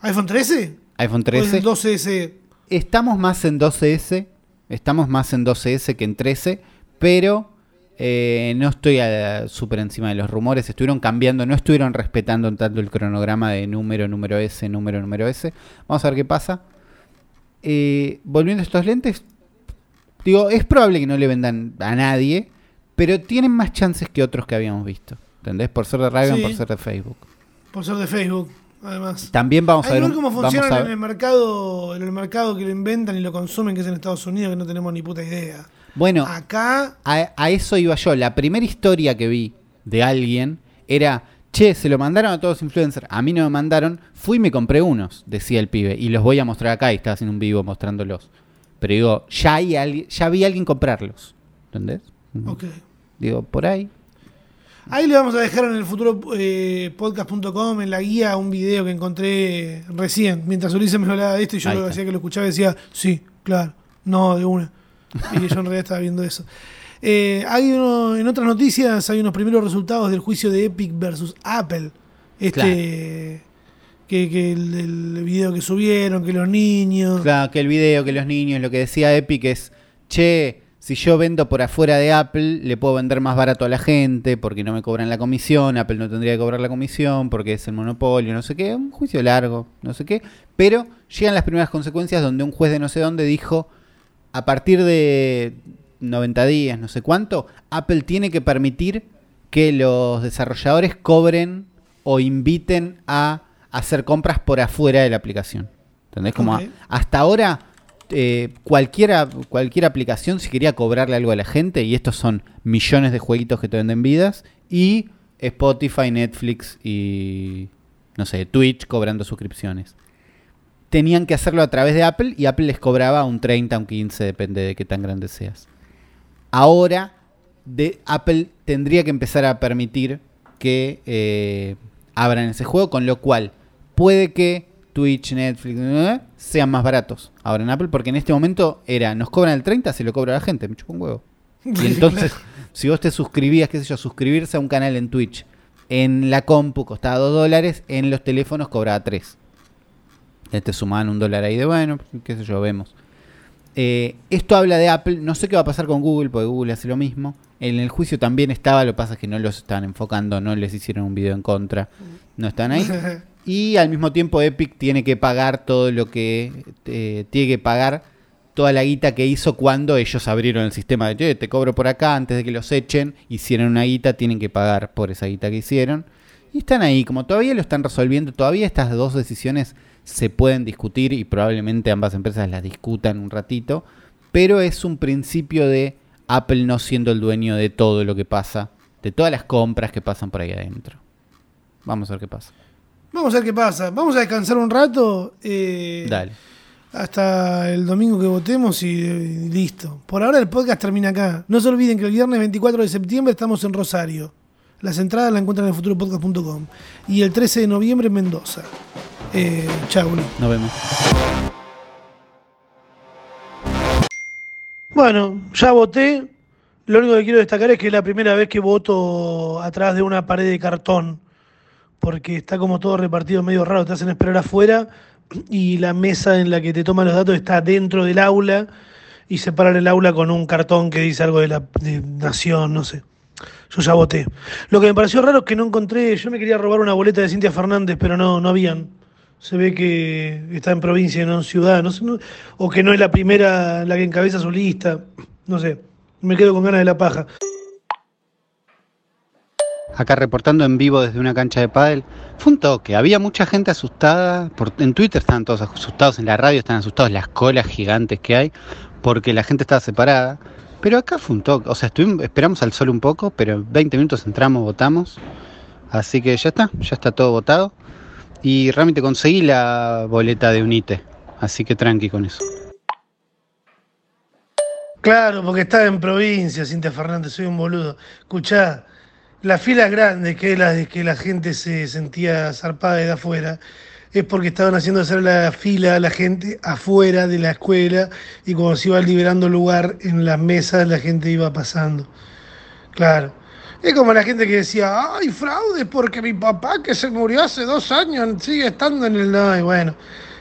¿iPhone 13? iPhone ¿O 13. el 12S? Estamos más en 12S, estamos más en 12S que en 13, pero eh, no estoy a- súper encima de los rumores, estuvieron cambiando, no estuvieron respetando tanto el cronograma de número, número S, número, número S. Vamos a ver qué pasa. Eh, volviendo a estos lentes, digo, es probable que no le vendan a nadie, pero tienen más chances que otros que habíamos visto. ¿Entendés? Por ser de Sí. por ser de Facebook. Por ser de Facebook, además. También vamos a Hay ver, un- cómo vamos funciona a en el mercado, en el mercado que lo inventan y lo consumen, que es en Estados Unidos, que no tenemos ni puta idea. Bueno, Acá, A, a eso iba yo. La primera historia que vi de alguien era, che, se lo mandaron a todos los influencers, a mí no me mandaron, fui y me compré unos, decía el pibe, y los voy a mostrar acá, y estaba haciendo un vivo mostrándolos. Pero digo, ya, hay alguien, ya vi a alguien comprarlos, ¿entendés? Ok. Digo, por ahí. Ahí le vamos a dejar en el futuro eh, podcast.com en la guía un video que encontré recién, mientras Ulises me hablaba de esto y yo lo decía que lo escuchaba y decía, sí, claro, no, de una. Y yo en realidad estaba viendo eso. Eh, hay uno, en otras noticias hay unos primeros resultados del juicio de Epic versus Apple. Este que, que el, el video que subieron, que los niños. Claro, que el video, que los niños, lo que decía Epic es, che, si yo vendo por afuera de Apple, le puedo vender más barato a la gente porque no me cobran la comisión, Apple no tendría que cobrar la comisión porque es el monopolio, no sé qué, un juicio largo, no sé qué. Pero llegan las primeras consecuencias donde un juez de no sé dónde dijo, a partir de 90 días, no sé cuánto, Apple tiene que permitir que los desarrolladores cobren o inviten a hacer compras por afuera de la aplicación. ¿Entendés? Como a- hasta ahora, eh, cualquiera, cualquier aplicación, si quería cobrarle algo a la gente, y estos son millones de jueguitos que te venden vidas, y Spotify, Netflix y, no sé, Twitch cobrando suscripciones. Tenían que hacerlo a través de Apple y Apple les cobraba un 30, un 15, depende de qué tan grande seas. Ahora, de, Apple tendría que empezar a permitir que eh, abran ese juego, con lo cual puede que Twitch, Netflix, eh, sean más baratos ahora en Apple, porque en este momento era, nos cobran el 30, se lo cobra la gente, me chupa un huevo. Y entonces, si vos te suscribías, qué sé yo, suscribirse a un canal en Twitch, en la compu costaba 2 dólares, en los teléfonos cobraba 3. Te sumaban un dólar ahí de bueno, qué sé yo, vemos. Eh, esto habla de Apple, no sé qué va a pasar con Google, porque Google hace lo mismo. En el juicio también estaba, lo que pasa es que no los estaban enfocando, no les hicieron un video en contra, no están ahí. Y al mismo tiempo Epic tiene que pagar todo lo que eh, tiene que pagar toda la guita que hizo cuando ellos abrieron el sistema de "Che, te cobro por acá antes de que los echen, hicieron una guita, tienen que pagar por esa guita que hicieron. Y están ahí, como todavía lo están resolviendo, todavía estas dos decisiones se pueden discutir y probablemente ambas empresas las discutan un ratito, pero es un principio de Apple no siendo el dueño de todo lo que pasa, de todas las compras que pasan por ahí adentro. Vamos a ver qué pasa. Vamos a ver qué pasa. Vamos a descansar un rato. eh, Dale. Hasta el domingo que votemos y, y listo. Por ahora el podcast termina acá. No se olviden que el viernes 24 de septiembre estamos en Rosario. Las entradas las encuentran en futuropodcast.com. Y el 13 de noviembre en Mendoza. Eh, chau, Uli. Nos vemos. Bueno, ya voté. Lo único que quiero destacar es que es la primera vez que voto atrás de una pared de cartón. Porque está como todo repartido medio raro. Te hacen esperar afuera y la mesa en la que te toman los datos está dentro del aula y separan el aula con un cartón que dice algo de la de nación, no sé. Yo ya voté. Lo que me pareció raro es que no encontré, yo me quería robar una boleta de Cintia Fernández, pero no, no habían. Se ve que está en provincia y no en ciudad, no sé, no- o que no es la primera la que encabeza su lista, no sé. Me quedo con ganas de la paja. Acá reportando en vivo desde una cancha de pádel. Fue un toque, había mucha gente asustada. En Twitter estaban todos asustados, en la radio están asustados, las colas gigantes que hay, porque la gente estaba separada. Pero acá fue un toque, o sea, estuvimos, esperamos al sol un poco, pero en 20 minutos entramos, votamos. Así que ya está, ya está todo votado. Y realmente conseguí la boleta de UNITE, así que tranqui con eso. Claro, porque está en provincia, Cintia Fernández, soy un boludo. Escuchá, la fila grande que la de que la gente se sentía zarpada de afuera, es porque estaban haciendo hacer la fila a la gente afuera de la escuela y cuando se iba liberando lugar en las mesas, la gente iba pasando. Claro. Es como la gente que decía, ay, fraude, porque mi papá que se murió hace dos años sigue estando en el... Ay, bueno,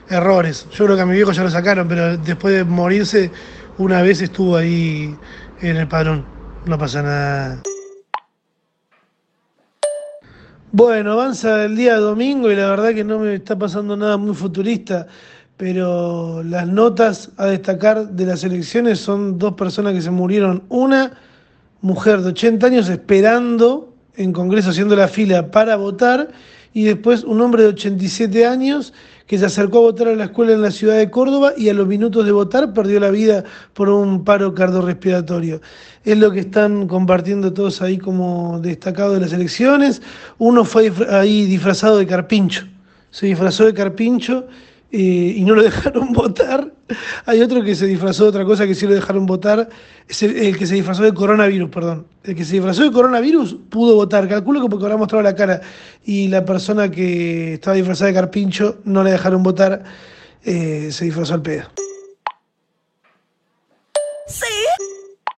errores. Yo creo que a mi viejo ya lo sacaron, pero después de morirse, una vez estuvo ahí en el padrón. No pasa nada. Bueno, avanza el día domingo y la verdad que no me está pasando nada muy futurista, pero las notas a destacar de las elecciones son dos personas que se murieron. Una mujer de 80 años esperando en Congreso haciendo la fila para votar Y después un hombre de 87 años que se acercó a votar a la escuela en la ciudad de Córdoba y a los minutos de votar perdió la vida por un paro cardiorrespiratorio. Es lo que están compartiendo todos ahí como destacado de las elecciones. Uno fue ahí disfrazado de carpincho, se disfrazó de carpincho eh, y no lo dejaron votar. Hay otro que se disfrazó de otra cosa que sí lo dejaron votar, el, que se disfrazó de coronavirus, perdón. El que se disfrazó de coronavirus pudo votar, calculo que porque habrá mostrado la cara y la persona que estaba disfrazada de carpincho no le dejaron votar, eh, se disfrazó al pedo.